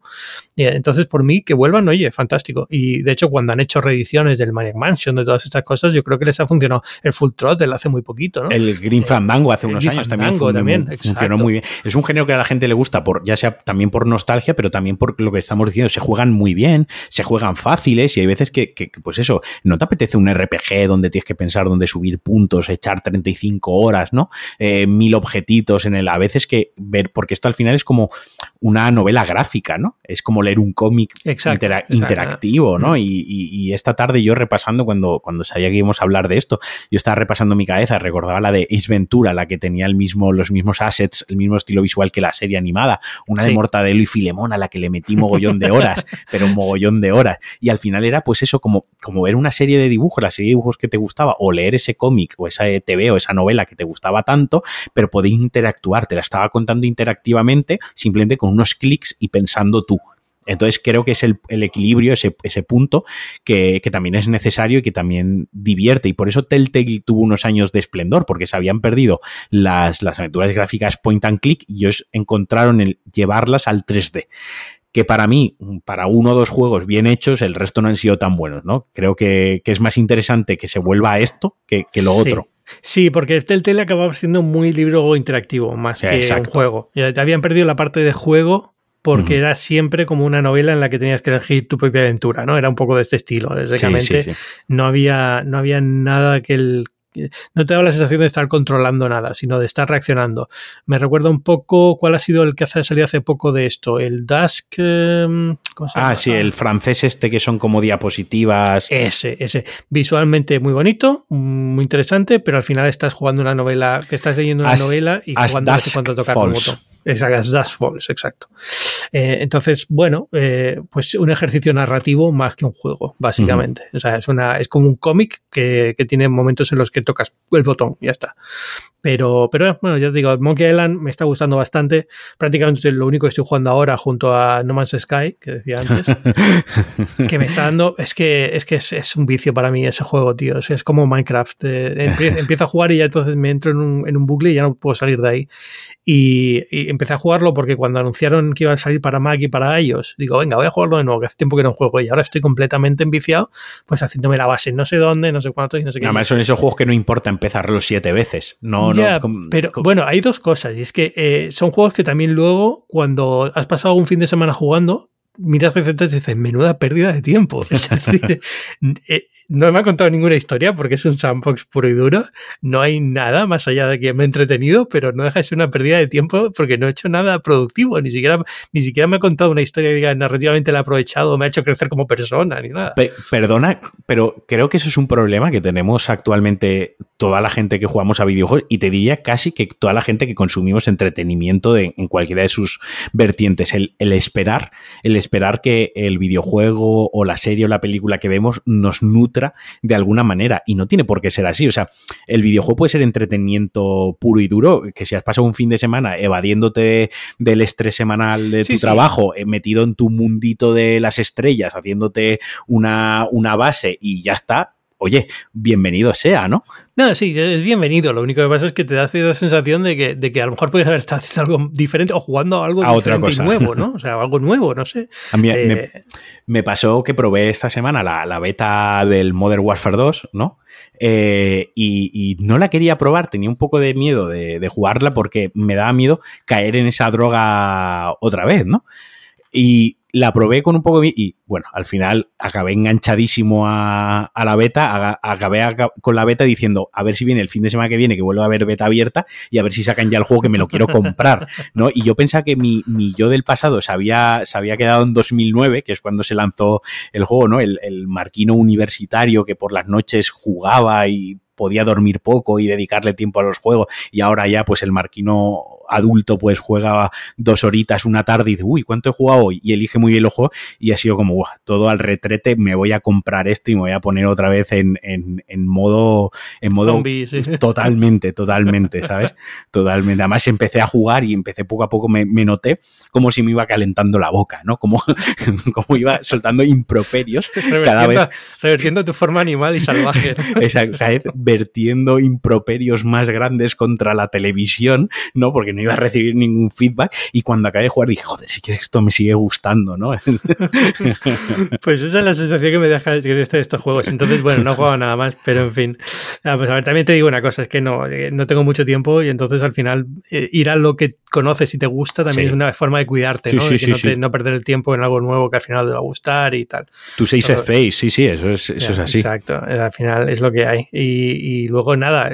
Y entonces, por mí, que vuelvan, oye, fantástico. Y de hecho, cuando han hecho reediciones del Maniac Mansion, de todas estas cosas, yo creo que les ha funcionado. El Full Throttle hace muy poquito, ¿no? El Green Fandango hace unos años también, también funcionó muy bien. Es un género que a la gente le gusta, por, ya sea también por nostalgia, pero también por lo que estamos diciendo, se juegan muy bien, se juegan fáciles y hay veces que, que pues eso, no te apetece un RPG donde tienes que pensar dónde subir puntos, echar 35 horas, ¿no? Eh, mil objetitos en el. A veces que ver, porque esto al final es como una novela gráfica, ¿no? Es como leer un cómic interactivo, ¿no? Y, esta tarde yo repasando, cuando, cuando sabía que íbamos a hablar de esto, yo estaba repasando mi cabeza, recordaba la de Ace Ventura, la que tenía el mismo, los mismos assets, el mismo estilo visual que la serie animada, una de Mortadelo y Filemón a la que le metí mogollón de horas, pero un mogollón de horas. Y al final era pues eso, como, como ver una serie de dibujos, la serie de dibujos que te gustaba, o leer ese cómic o esa TV o esa novela que te gustaba tanto, pero poder interactuar, te la estaba contando interactivamente, simplemente con unos clics y pensando tú. Entonces creo que es el, equilibrio, ese, punto que, también es necesario y que también divierte. Y por eso Telltale tuvo unos años de esplendor, porque se habían perdido las, las aventuras gráficas point and click y ellos encontraron el llevarlas al 3D que para mí, para uno o dos juegos bien hechos, el resto no han sido tan buenos, ¿no? Creo que, es más interesante que se vuelva a esto que, lo otro. Sí, porque Telltale acababa siendo muy libro interactivo, más que un juego. Ya habían perdido la parte de juego porque era siempre como una novela en la que tenías que elegir tu propia aventura, ¿no? Era un poco de este estilo. Básicamente no, había, no había nada que el, no te da la sensación de estar controlando nada, sino de estar reaccionando. Me recuerda un poco cuál ha sido el que ha salido hace poco de esto, el Dusk. Em, ah, sí, el francés este que son como diapositivas. Ese, ese. Visualmente muy bonito, muy interesante, pero al final estás jugando una novela, que estás leyendo una novela y jugando a cuando tocar un botón. Exacto, Dash Falls, exacto. Eh, entonces, bueno, eh, pues un ejercicio narrativo más que un juego, básicamente. O sea, es, una, es como un cómic que, que, tiene momentos en los que tocas el botón y ya está. Pero, pero bueno, ya te digo, Monkey Island me está gustando bastante. Prácticamente lo único que estoy jugando ahora junto a No Man's Sky, que decía antes, que me está dando, es que es, que es, un vicio para mí ese juego, tío. Es, como Minecraft. Eh, empiezo a jugar y ya entonces me entro en un, en un bucle y ya no puedo salir de ahí. Y, empecé a jugarlo porque cuando anunciaron que iba a salir para Mac y para iOS, digo, venga, voy a jugarlo de nuevo, que hace tiempo que no juego y ahora estoy completamente enviciado, pues haciéndome la base no sé dónde, no sé cuánto y no sé qué. Además son esos juegos que no importa empezarlos siete veces. No, no, pero bueno, hay dos cosas y es que eh, son juegos que también luego, cuando has pasado un fin de semana jugando, miras recetas y dices, menuda pérdida de tiempo. Eh, no me ha contado ninguna historia porque es un sandbox puro y duro. No hay nada más allá de que me he entretenido, pero no deja de ser una pérdida de tiempo porque no he hecho nada productivo. Ni siquiera, ni siquiera me ha contado una historia que diga narrativamente la he aprovechado, me ha hecho crecer como persona, ni nada. perdona, pero creo que eso es un problema que tenemos actualmente toda la gente que jugamos a videojuegos y te diría casi que toda la gente que consumimos entretenimiento en cualquiera de sus vertientes. El, el esperar, el esperar que el videojuego o la serie o la película que vemos nos nutra de alguna manera. Y no tiene por qué ser así. O sea, el videojuego puede ser entretenimiento puro y duro, que si has pasado un fin de semana evadiéndote del estrés semanal de tu trabajo, eh, metido en tu mundito de las estrellas, haciéndote una, una base y ya está, oye, bienvenido sea, ¿no? No, sí, es bienvenido. Lo único que pasa es que te da la sensación de que, de que a lo mejor puedes haber estado haciendo algo diferente o jugando algo a otra cosa. nuevo, ¿no? O sea, algo nuevo, no sé. A mí eh, me, pasó que probé esta semana la, beta del Modern Warfare 2, ¿no? Eh, y, no la quería probar, tenía un poco de miedo de, de jugarla porque me daba miedo caer en esa droga otra vez, ¿no? Y la probé con un poco de... Y bueno, al final acabé enganchadísimo a, la beta, acabé con la beta diciendo, a ver si viene el fin de semana que viene, que vuelvo a ver beta abierta y a ver si sacan ya el juego que me lo quiero comprar, ¿no? Y yo pensaba que mi, yo del pasado se había, se había quedado en 2009, que es cuando se lanzó el juego, ¿no? El, el marquino universitario que por las noches jugaba y podía dormir poco y dedicarle tiempo a los juegos y ahora ya pues el marquino adulto pues juega dos horitas una tarde y dice, uy, ¿cuánto he jugado hoy? Y elige muy bien los juegos y ha sido como, todo al retrete, me voy a comprar esto y me voy a poner otra vez en, en, modo, en modo totalmente, totalmente, ¿sabes? Totalmente. Además empecé a jugar y empecé poco a poco, me, noté como si me iba calentando la boca, ¿no? Como, como iba soltando improperios cada vez. Revertiendo tu forma animal y salvaje. Exacto, cada vez vertiendo improperios más grandes contra la televisión, ¿no? Porque no iba a recibir ningún feedback y cuando acabé de jugar dije, joder, si quieres esto me sigue gustando, ¿no? pues esa es la sensación que me deja de estos juegos. Entonces, bueno, no he jugado nada más, pero en fin. Ah, pues a ver, también te digo una cosa, es que no, eh, no tengo mucho tiempo y entonces al final eh, ir a lo que conoces y te gusta también es una forma de cuidarte, ¿no? de no, perder el tiempo en algo nuevo que al final te va a gustar y tal. Tu seis face, sí, sí, eso es, eso es así. Exacto, al final es lo que hay. Y, luego nada,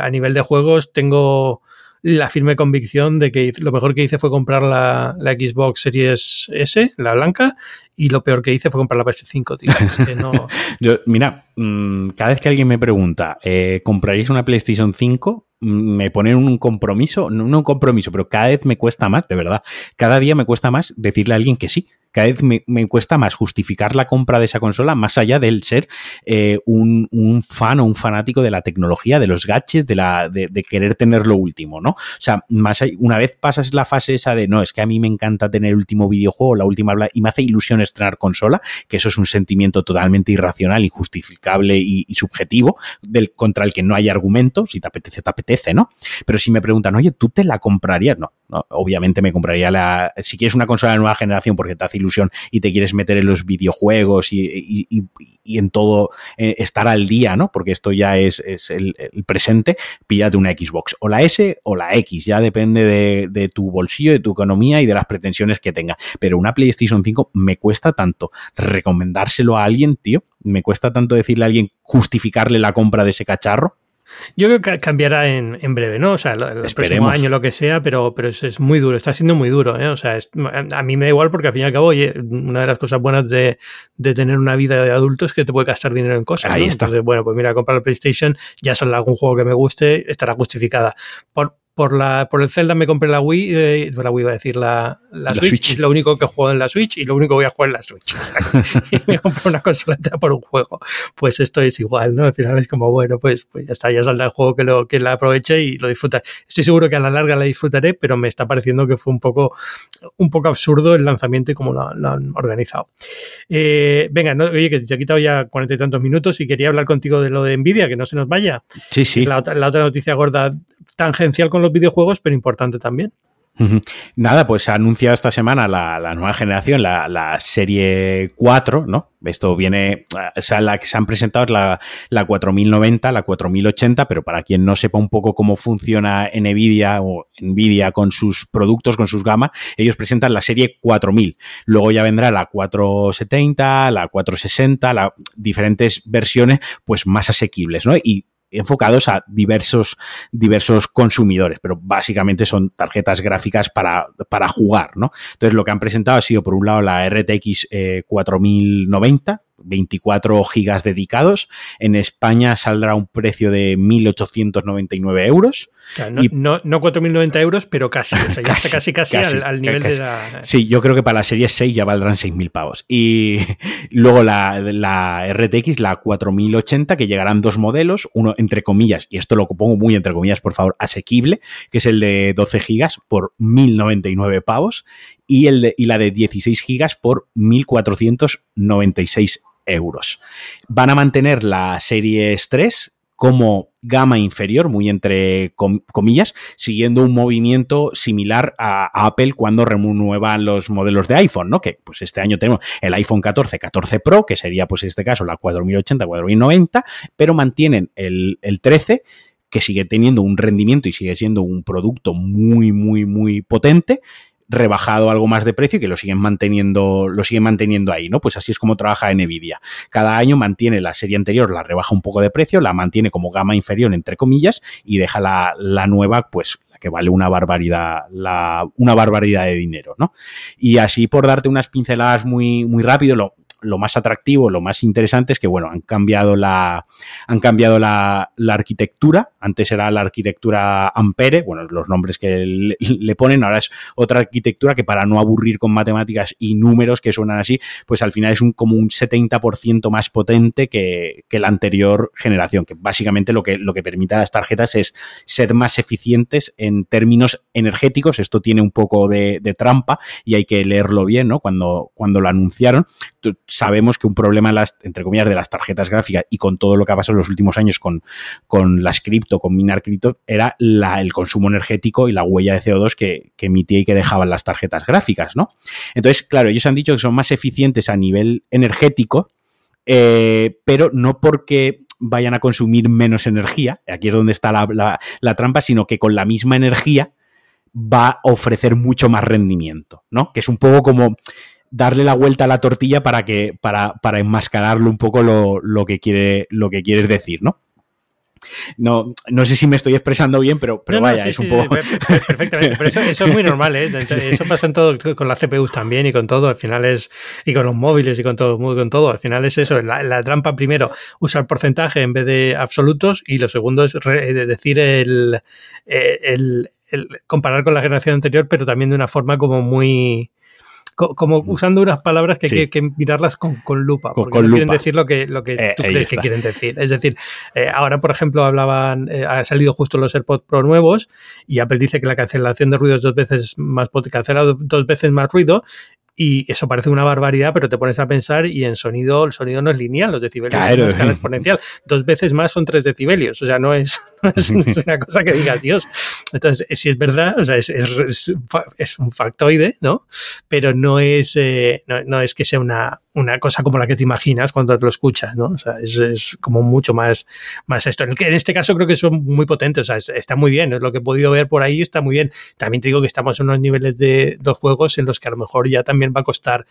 a nivel de juegos tengo la firme convicción de que lo mejor que hice fue comprar la, Xbox Series S, la blanca, y lo peor que hice fue comprar la PS5, tío. mira, mm, cada vez que alguien me pregunta, eh, ¿compraréis una PlayStation 5? Me ponen un compromiso, no un compromiso, pero cada vez me cuesta más, de verdad. Cada día me cuesta más decirle a alguien que sí cada vez me, cuesta más justificar la compra de esa consola, más allá del ser eh, un, fan o un fanático de la tecnología, de los gadgets, de, la, de, querer tener lo último, ¿no? O sea, más una vez pasas la fase esa de, no, es que a mí me encanta tener el último videojuego, la última, y me hace ilusión estrenar consola, que eso es un sentimiento totalmente irracional, injustificable y, subjetivo, del, contra el que no hay argumento, si te apetece, te apetece, ¿no? Pero si me preguntan, oye, ¿tú te la comprarías? No, no obviamente me compraría la, si quieres una consola de nueva generación porque te hace ilusión y te quieres meter en los videojuegos y, en todo eh, estar al día, ¿no? Porque esto ya es, el, presente, píllate una Xbox, o la S o la X, ya depende de, tu bolsillo, de tu economía y de las pretensiones que tenga. Pero una PlayStation 5 me cuesta tanto recomendárselo a alguien, tío, me cuesta tanto decirle a alguien justificarle la compra de ese cacharro. Yo creo que cambiará en, en breve, ¿no? O sea, el, próximo año, lo que sea, pero, pero es, muy duro, está siendo muy duro, ¿eh? O sea, a mí me da igual porque al fin y al cabo, oye, una de las cosas buenas de, de tener una vida de adulto es que te puede gastar dinero en cosas. Ahí está. Entonces, bueno, pues mira, comprar la PlayStation, ya sale algún juego que me guste, estará justificada. Por, por, la, por el Zelda me compré la Wii, eh, la Wii iba a decir la, la, Switch, es lo único que juego en la Switch y lo único que voy a jugar en la Switch. y me compré una consola por un juego. Pues esto es igual, ¿no? Al final es como, bueno, pues, pues ya está, ya saldrá el juego que, lo, que la aproveche y lo disfruta. Estoy seguro que a la larga la disfrutaré, pero me está pareciendo que fue un poco, un poco absurdo el lanzamiento y cómo lo, han organizado. Eh, venga, no, oye, que te he quitado ya cuarenta y tantos minutos y quería hablar contigo de lo de Nvidia, que no se nos vaya. Sí, sí. La, la otra noticia gorda tangencial con videojuegos, pero importante también. Nada, pues ha anunciado esta semana la, nueva generación, la, serie 4, ¿no? Esto viene, o sea, la que se han presentado es la, la 4090, la 4080, pero para quien no sepa un poco cómo funciona Nvidia o Nvidia con sus productos, con sus gamas, ellos presentan la serie 4000. Luego ya vendrá la 470, la 460, las diferentes versiones, pues más asequibles, ¿no? Y enfocados a diversos, diversos consumidores, pero básicamente son tarjetas gráficas para, para jugar, ¿no? Entonces lo que han presentado ha sido por un lado la RTX 4090, 24 gigas dedicados. En España saldrá un precio de 1.899 euros. no, no, 4.090 euros, pero casi. O sea, casi, casi, casi, al, nivel de la... Sí, yo creo que para la serie 6 ya valdrán 6.000 pavos. Y luego la, la RTX, la 4080, que llegarán dos modelos, uno entre comillas, y esto lo pongo muy entre comillas, por favor, asequible, que es el de 12 gigas por 1.099 pavos, y, el de, y la de 16 gigas por 1.496 euros. Van a mantener la serie 3 como gama inferior, muy entre comillas, siguiendo un movimiento similar a, Apple cuando renuevan los modelos de iPhone, ¿no? Que pues este año tenemos el iPhone 14, 14 Pro, que sería pues en este caso la 4080, 4090, pero mantienen el, el 13 que sigue teniendo un rendimiento y sigue siendo un producto muy, muy, muy potente, rebajado algo más de precio y que lo siguen manteniendo, lo siguen manteniendo ahí, ¿no? Pues así es como trabaja Nvidia. Cada año mantiene la serie anterior, la rebaja un poco de precio, la mantiene como gama inferior, entre comillas, y deja la, la nueva, pues que vale una barbaridad, la, una barbaridad de dinero, ¿no? Y así por darte unas pinceladas muy, muy rápido, lo, lo más atractivo, lo más interesante es que, bueno, han cambiado la, han cambiado la, arquitectura. Antes era la arquitectura Ampere, bueno, los nombres que le, ponen, ahora es otra arquitectura que para no aburrir con matemáticas y números que suenan así, pues al final es un, como un 70% más potente que, la anterior generación, que básicamente lo que, lo que permite a las tarjetas es ser más eficientes en términos energéticos. Esto tiene un poco de, trampa y hay que leerlo bien, ¿no? Cuando, cuando lo anunciaron sabemos que un problema, entre comillas, de las tarjetas gráficas y con todo lo que ha pasado en los últimos años con, con las cripto, con minar cripto, era la, el consumo energético y la huella de CO2 que, que emitía y que dejaban las tarjetas gráficas, ¿no? Entonces, claro, ellos han dicho que son más eficientes a nivel energético, eh, pero no porque vayan a consumir menos energía, aquí es donde está la, la, trampa, sino que con la misma energía va a ofrecer mucho más rendimiento, ¿no? Que es un poco como darle la vuelta a la tortilla para que para, para enmascararlo un poco lo, lo, que quiere lo que quieres decir, ¿no? No, no sé si me estoy expresando bien, pero, pero vaya, es un poco. Perfectamente, pero eso, es muy normal, ¿eh? Eso pasa en todo, con las CPUs también y con todo, al final es. Y con los móviles y con todo, con todo, al final es eso. La, trampa, primero, usar porcentaje en vez de absolutos, y lo segundo es decir el, el, comparar con la generación anterior, pero también de una forma como muy como usando unas palabras que hay que, mirarlas con, lupa, porque no quieren decir lo que, lo que eh, tú crees que quieren decir. Es decir, eh, ahora, por ejemplo, hablaban, eh, ha salido justo los AirPods Pro nuevos y Apple dice que la cancelación de ruido es dos veces más, cancelado dos veces más ruido y eso parece una barbaridad, pero te pones a pensar y en sonido, el sonido no es lineal, los decibelios son una escala exponencial. Dos veces más son tres decibelios. O sea, no es, es, una cosa que digas, Dios. Entonces, si es verdad, o sea, es, es, un factoide, ¿no? Pero no es, eh, no, no, es que sea una, una cosa como la que te imaginas cuando lo escuchas, ¿no? O sea, es, es como mucho más, más esto. En, en este caso creo que son muy potentes, o sea, está muy bien, es lo que he podido ver por ahí, está muy bien. También te digo que estamos en unos niveles de dos juegos en los que a lo mejor ya también va a costar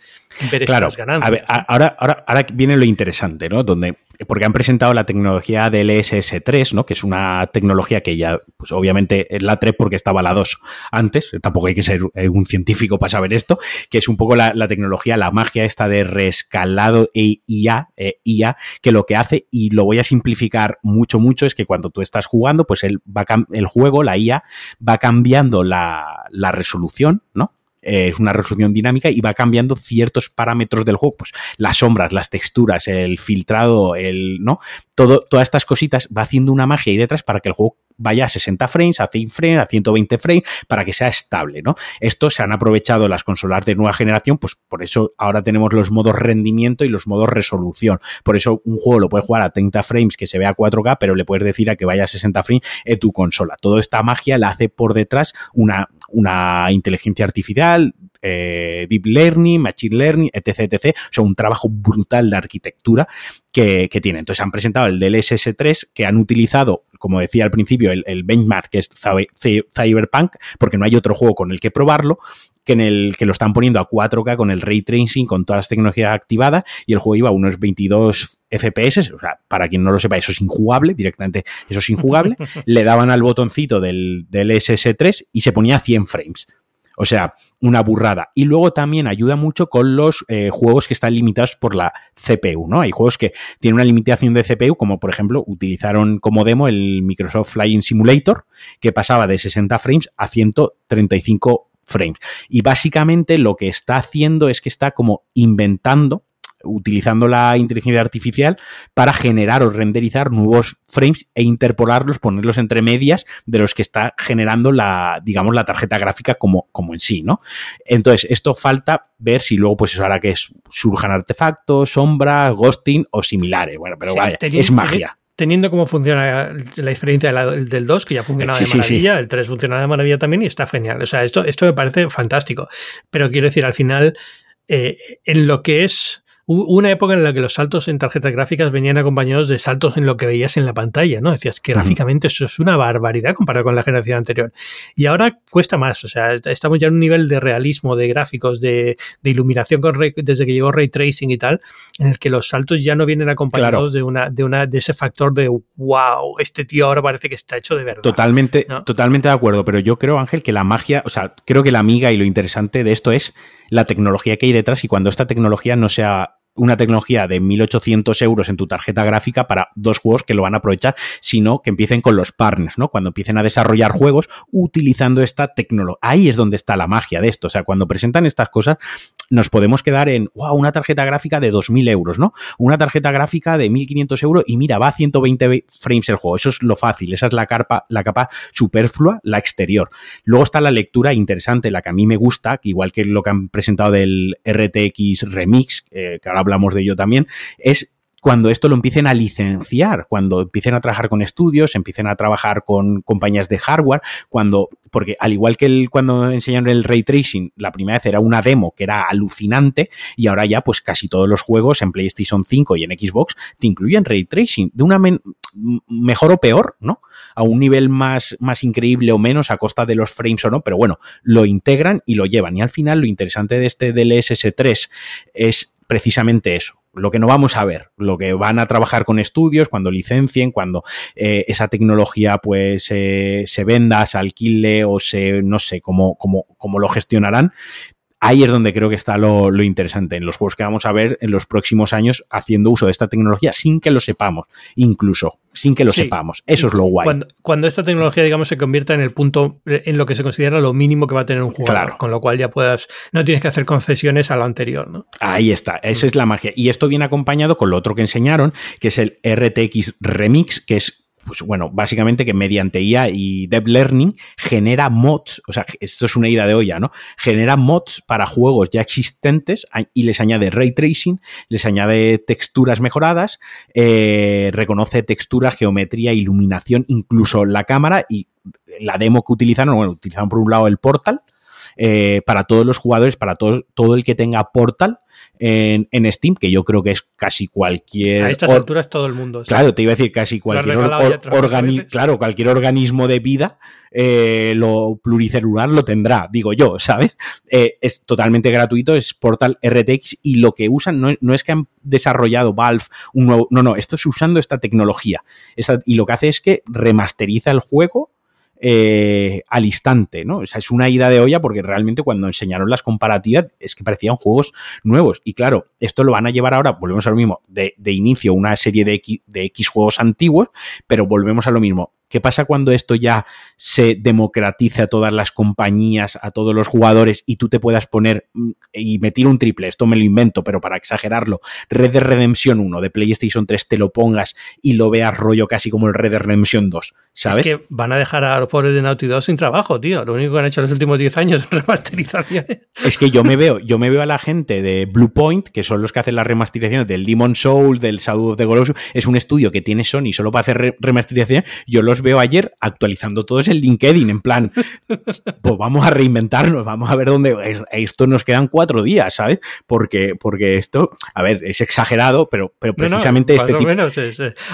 ver estas ganancias. A ver, ahora, ahora, ahora viene lo interesante, ¿no? Donde porque han presentado la tecnología del SS3, ¿no? Que es una tecnología que ya, pues obviamente es la 3 porque estaba la 2 antes, tampoco hay que ser eh, un científico para saber esto, que es un poco la, tecnología, la magia esta de reescalado e IA, eh, IA, que lo que hace, y lo voy a simplificar mucho, mucho, es que cuando tú estás jugando, pues el, va, el juego, la IA, va cambiando la resolución, ¿no? Eh, es una resolución dinámica y va cambiando ciertos parámetros del juego, pues las sombras, las texturas, el filtrado, el, ¿no? Todo, todas estas cositas va haciendo una magia ahí detrás para que el juego vaya a 60 frames, a 100 frames, a 120 frames, para que sea estable, ¿no? Esto se han aprovechado las consolas de nueva generación, pues por eso ahora tenemos los modos rendimiento y los modos resolución. Por eso un juego lo puedes jugar a 30 frames que se vea a 4K, pero le puedes decir a que vaya a 60 frames en tu consola. Toda esta magia la hace por detrás una, una inteligencia artificial, eh, deep learning, machine learning, etc, etc. O sea, un trabajo brutal de arquitectura que, que tiene. Entonces han presentado el DLSS 3 que han utilizado como decía al principio, el, benchmark que es Cyberpunk, porque no hay otro juego con el que probarlo, que en el que lo están poniendo a 4K con el ray tracing, con todas las tecnologías activadas, y el juego iba a unos 22 FPS, o sea, para quien no lo sepa, eso es injugable, directamente eso es injugable, le daban al botoncito del, del SS3 y se ponía a 100 frames. O sea, una burrada. Y luego también ayuda mucho con los eh, juegos que están limitados por la CPU, ¿no? Hay juegos que tienen una limitación de CPU, como por ejemplo utilizaron como demo el Microsoft Flying Simulator, que pasaba de 60 frames a 135 frames. Y básicamente lo que está haciendo es que está como inventando utilizando la inteligencia artificial para generar o renderizar nuevos frames e interpolarlos, ponerlos entre medias de los que está generando la, digamos, la tarjeta gráfica como, como en sí, ¿no? Entonces, esto falta ver si luego, pues eso hará que surjan artefactos, sombras, ghosting o similares. Bueno, pero vaya, es magia teniendo cómo funciona la experiencia del 2, que ya funciona de maravilla, el 3 funciona de maravilla también y está genial. O sea, esto, esto me parece fantástico. Pero quiero decir, al final, eh, en lo que es hubo una época en la que los saltos en tarjetas gráficas venían acompañados de saltos en lo que veías en la pantalla, ¿no? Decías que gráficamente eso es una barbaridad comparado con la generación anterior. Y ahora cuesta más, o sea, estamos ya en un nivel de realismo, de gráficos, de, iluminación con desde que llegó ray tracing y tal, en el que los saltos ya no vienen acompañados de una, de una, de ese factor de wow, este tío ahora parece que está hecho de verdad. Totalmente, totalmente de acuerdo, pero yo creo, Ángel, que la magia, o sea, creo que la amiga y lo interesante de esto es la tecnología que hay detrás y cuando esta tecnología no sea una tecnología de 1.800 euros en tu tarjeta gráfica para dos juegos que lo van a aprovechar, sino que empiecen con los partners, ¿no? Cuando empiecen a desarrollar juegos utilizando esta tecnología. Ahí es donde está la magia de esto. O sea, cuando presentan estas cosas, nos podemos quedar en, wow, una tarjeta gráfica de 2.000 euros, ¿no? Una tarjeta gráfica de 1.500 euros y mira, va a 120 frames el juego. Eso es lo fácil, esa es la capa, la capa superflua, la exterior. Luego está la lectura interesante, la que a mí me gusta, igual que lo que han presentado del RTX Remix, eh, que ahora hablamos de ello también, es cuando esto lo empiecen a licenciar, cuando empiecen a trabajar con estudios, empiecen a trabajar con compañías de hardware, cuando, porque al igual que el, cuando enseñaron el ray tracing, la primera vez era una demo que era alucinante y ahora ya pues casi todos los juegos en PlayStation 5 y en Xbox te incluyen ray tracing de una mejor o peor, ¿no? A un nivel más, más increíble o menos a costa de los frames o no, pero bueno, lo integran y lo llevan. Y al final lo interesante de este DLSS 3 es precisamente eso, lo que no vamos a ver, lo que van a trabajar con estudios, cuando licencien, cuando eh, esa tecnología pues eh, se venda, se alquile o se, no sé cómo, cómo, cómo lo gestionarán, ahí es donde creo que está lo, interesante, en los juegos que vamos a ver en los próximos años haciendo uso de esta tecnología sin que lo sepamos, incluso sin que lo sepamos. Eso es lo guay. Cuando, esta tecnología, digamos, se convierta en el punto, en lo que se considera lo mínimo que va a tener un jugador, con lo cual ya puedas, no tienes que hacer concesiones a lo anterior, ¿no? Ahí está, esa es la magia. Y esto viene acompañado con lo otro que enseñaron, que es el RTX Remix, que es pues bueno, básicamente que mediante IA y Deep Learning genera mods, o sea, esto es una idea de olla, ¿no? Genera mods para juegos ya existentes y les añade ray tracing, les añade texturas mejoradas, eh, reconoce textura, geometría, iluminación, incluso la cámara y la demo que utilizaron, bueno, utilizaron por un lado el portal, eh, para todos los jugadores, para todo, todo el que tenga Portal, en, Steam, que yo creo que es casi cualquier. A estas alturas todo el mundo. Claro, te iba a decir casi cualquier organismo, claro, cualquier organismo de vida, eh, lo pluricelular lo tendrá, digo yo, ¿sabes? Eh, es totalmente gratuito, es Portal RTX y lo que usan no, es que han desarrollado Valve un nuevo. No, no, esto es usando esta tecnología. y lo que hace es que remasteriza el juego eh, al instante, ¿no? O sea, es una ida de olla porque realmente cuando enseñaron las comparativas es que parecían juegos nuevos. Y claro, esto lo van a llevar ahora, volvemos a lo mismo, de, inicio una serie de de X juegos antiguos, pero volvemos a lo mismo. ¿Qué pasa cuando esto ya se democratice a todas las compañías, a todos los jugadores y tú te puedas poner mm, y meter un triple? Esto me lo invento, pero para exagerarlo, Red Dead Redemption 1 de PlayStation 3 te lo pongas y lo veas rollo casi como el Red Dead Redemption 2, ¿sabes? Es que van a dejar a los pobres de Naughty Dog sin trabajo, tío. Lo único que han hecho en los últimos 10 años es remasterizaciones. Es que yo me veo, yo me veo a la gente de Blue Point, que son los que hacen las remasterizaciones del Demon Souls, del Shadow of the Colossus, es un estudio que tiene Sony solo para hacer remasterizaciones. Yo los veo ayer actualizando todos el LinkedIn, en plan, pues vamos a reinventarnos, vamos a ver dónde. Esto nos quedan cuatro días, ¿sabes? Porque, porque esto, a ver, es exagerado, pero, pero precisamente este tipo. Menos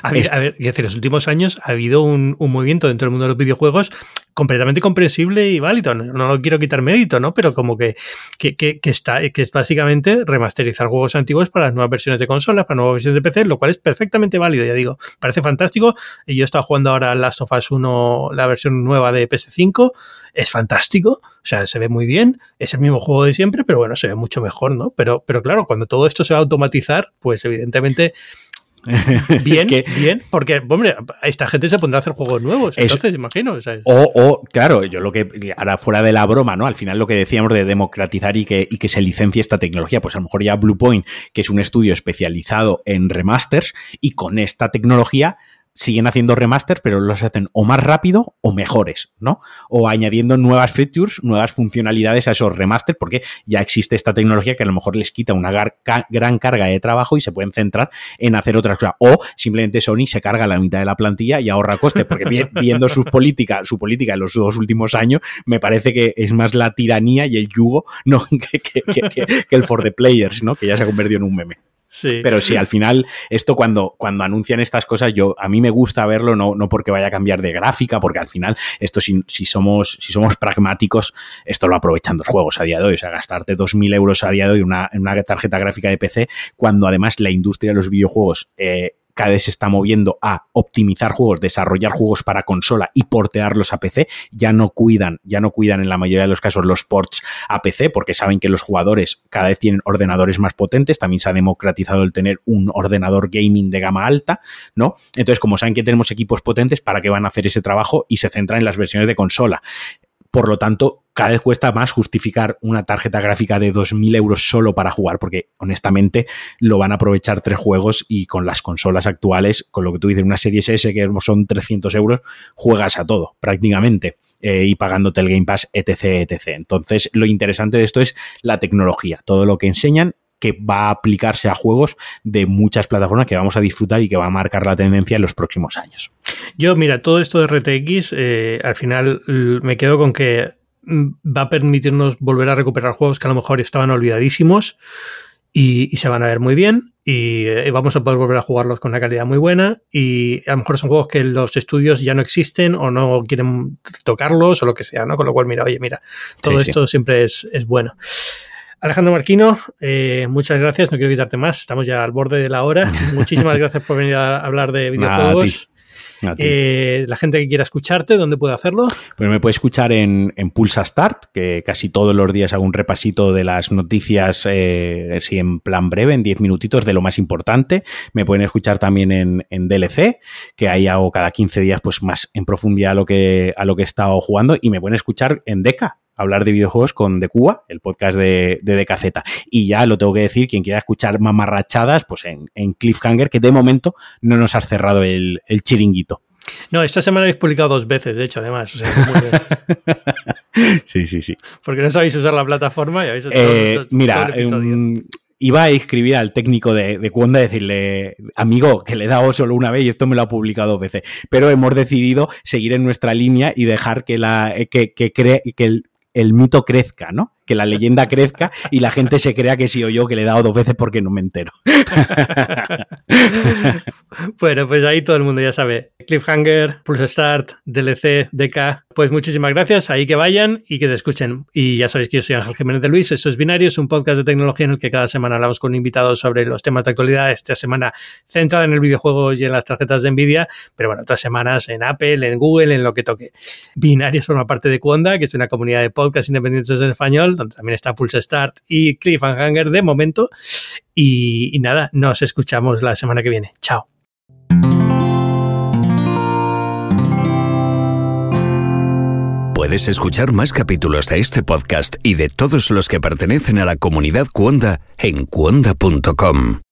A, ver, a ver, en los últimos años ha habido un, un movimiento dentro del mundo de los videojuegos completamente comprensible y válido. No, lo quiero quitar mérito, ¿no? Pero como que, que, que, está, que es básicamente remasterizar juegos antiguos para las nuevas versiones de consolas, para nuevas versiones de PC, lo cual es perfectamente válido, ya digo. Parece fantástico. Yo he estado jugando ahora Last of Us 1, la versión nueva de PS5. Es fantástico. O sea, se ve muy bien. Es el mismo juego de siempre, pero bueno, se ve mucho mejor, ¿no? Pero, pero claro, cuando todo esto se va a automatizar, pues evidentemente Bien, bien, porque, hombre, esta gente se pondrá a hacer juegos nuevos, entonces, imagino. O, claro, yo lo que, ahora fuera de la broma, ¿no? Al final lo que decíamos de democratizar y que, y que se licencie esta tecnología, pues a lo mejor ya Bluepoint, que es un estudio especializado en remasters, y con esta tecnología siguen haciendo remasters, pero los hacen o más rápido o mejores, ¿no? O añadiendo nuevas features, nuevas funcionalidades a esos remasters, porque ya existe esta tecnología que a lo mejor les quita una gran carga de trabajo y se pueden centrar en hacer otras cosas. O simplemente Sony se carga la mitad de la plantilla y ahorra coste, porque viendo sus políticas, su política en los dos últimos años, me parece que es más la tiranía y el yugo, ¿no? que, que el for the players, ¿no? Que ya se ha convertido en un meme. Pero sí, al final, esto cuando, cuando anuncian estas cosas, yo a mí me gusta verlo, no, no porque vaya a cambiar de gráfica, porque al final, esto si, si, somos, si somos pragmáticos, esto lo aprovechan dos juegos a día de hoy. O sea, gastarte 2.000 euros a día de hoy en una, una tarjeta gráfica de PC, cuando además la industria de los videojuegos eh, cada vez se está moviendo a optimizar juegos, desarrollar juegos para consola y portearlos a PC. Ya no cuidan, ya no cuidan en la mayoría de los casos los ports a PC porque saben que los jugadores cada vez tienen ordenadores más potentes. También se ha democratizado el tener un ordenador gaming de gama alta, ¿no? Entonces, como saben que tenemos equipos potentes, ¿para qué van a hacer ese trabajo? Y se centran en las versiones de consola. Por lo tanto, cada vez cuesta más justificar una tarjeta gráfica de 2.000 euros solo para jugar, porque honestamente lo van a aprovechar tres juegos y con las consolas actuales, con lo que tú dices, una serie S que son 300 euros, juegas a todo prácticamente eh, y pagándote el Game Pass, etc, etc. Entonces, lo interesante de esto es la tecnología, todo lo que enseñan que va a aplicarse a juegos de muchas plataformas que vamos a disfrutar y que va a marcar la tendencia en los próximos años. Yo, mira, todo esto de RTX, eh, al final me quedo con que mm, va a permitirnos volver a recuperar juegos que a lo mejor estaban olvidadísimos y, se van a ver muy bien y eh, vamos a poder volver a jugarlos con una calidad muy buena y a lo mejor son juegos que los estudios ya no existen o no quieren tocarlos o lo que sea, ¿no? Con lo cual, mira, oye, mira, todo esto siempre es, es bueno. Alejandro Marquino, eh, muchas gracias. No quiero quitarte más. Estamos ya al borde de la hora. Muchísimas gracias por venir a hablar de videojuegos. Eh, la gente que quiera escucharte, ¿dónde puede hacerlo? Pues me puede escuchar en, Pulsa Start, que casi todos los días hago un repasito de las noticias, eh, en plan breve, en 10 minutitos, de lo más importante. Me pueden escuchar también en, en, DLC, que ahí hago cada 15 días pues más en profundidad a lo que, a lo que he estado jugando. Y me pueden escuchar en Deca, hablar de videojuegos con De Cuba, el podcast de, de. Y ya lo tengo que decir, quien quiera escuchar mamarrachadas, pues en, en Cliffhanger, que de momento no nos has cerrado el, chiringuito. No, esta semana habéis publicado dos veces, de hecho, además. sí, sí, sí. Porque no sabéis usar la plataforma y habéis eh, Mira, iba a escribir al técnico de, de Cuonda decirle, amigo, que le he dado solo una vez y esto me lo ha publicado dos veces. Pero hemos decidido seguir en nuestra línea y dejar que la que, que, cree, que el el mito crezca, ¿no? Que la leyenda crezca y la gente se crea que sí o yo que le he dado dos veces porque no me entero. bueno, pues ahí todo el mundo ya sabe. Cliffhanger, Pulse Start, DLC, DK. Pues muchísimas gracias. Ahí que vayan y que te escuchen. Y ya sabéis que yo soy Ángel Jiménez de Luis. Eso es Binario, es un podcast de tecnología en el que cada semana hablamos con invitados sobre los temas de actualidad. Esta semana centrada en el videojuego y en las tarjetas de Nvidia. Pero bueno, otras semanas en Apple, en Google, en lo que toque. Binario forma parte de Cuonda, que es una comunidad de podcasts independientes en español, donde también está Pulse Start y Cliffhanger de momento. Y, y nada, nos escuchamos la semana que viene. Chao. Puedes escuchar más capítulos de este podcast y de todos los que pertenecen a la comunidad Cuonda en cuonda.com.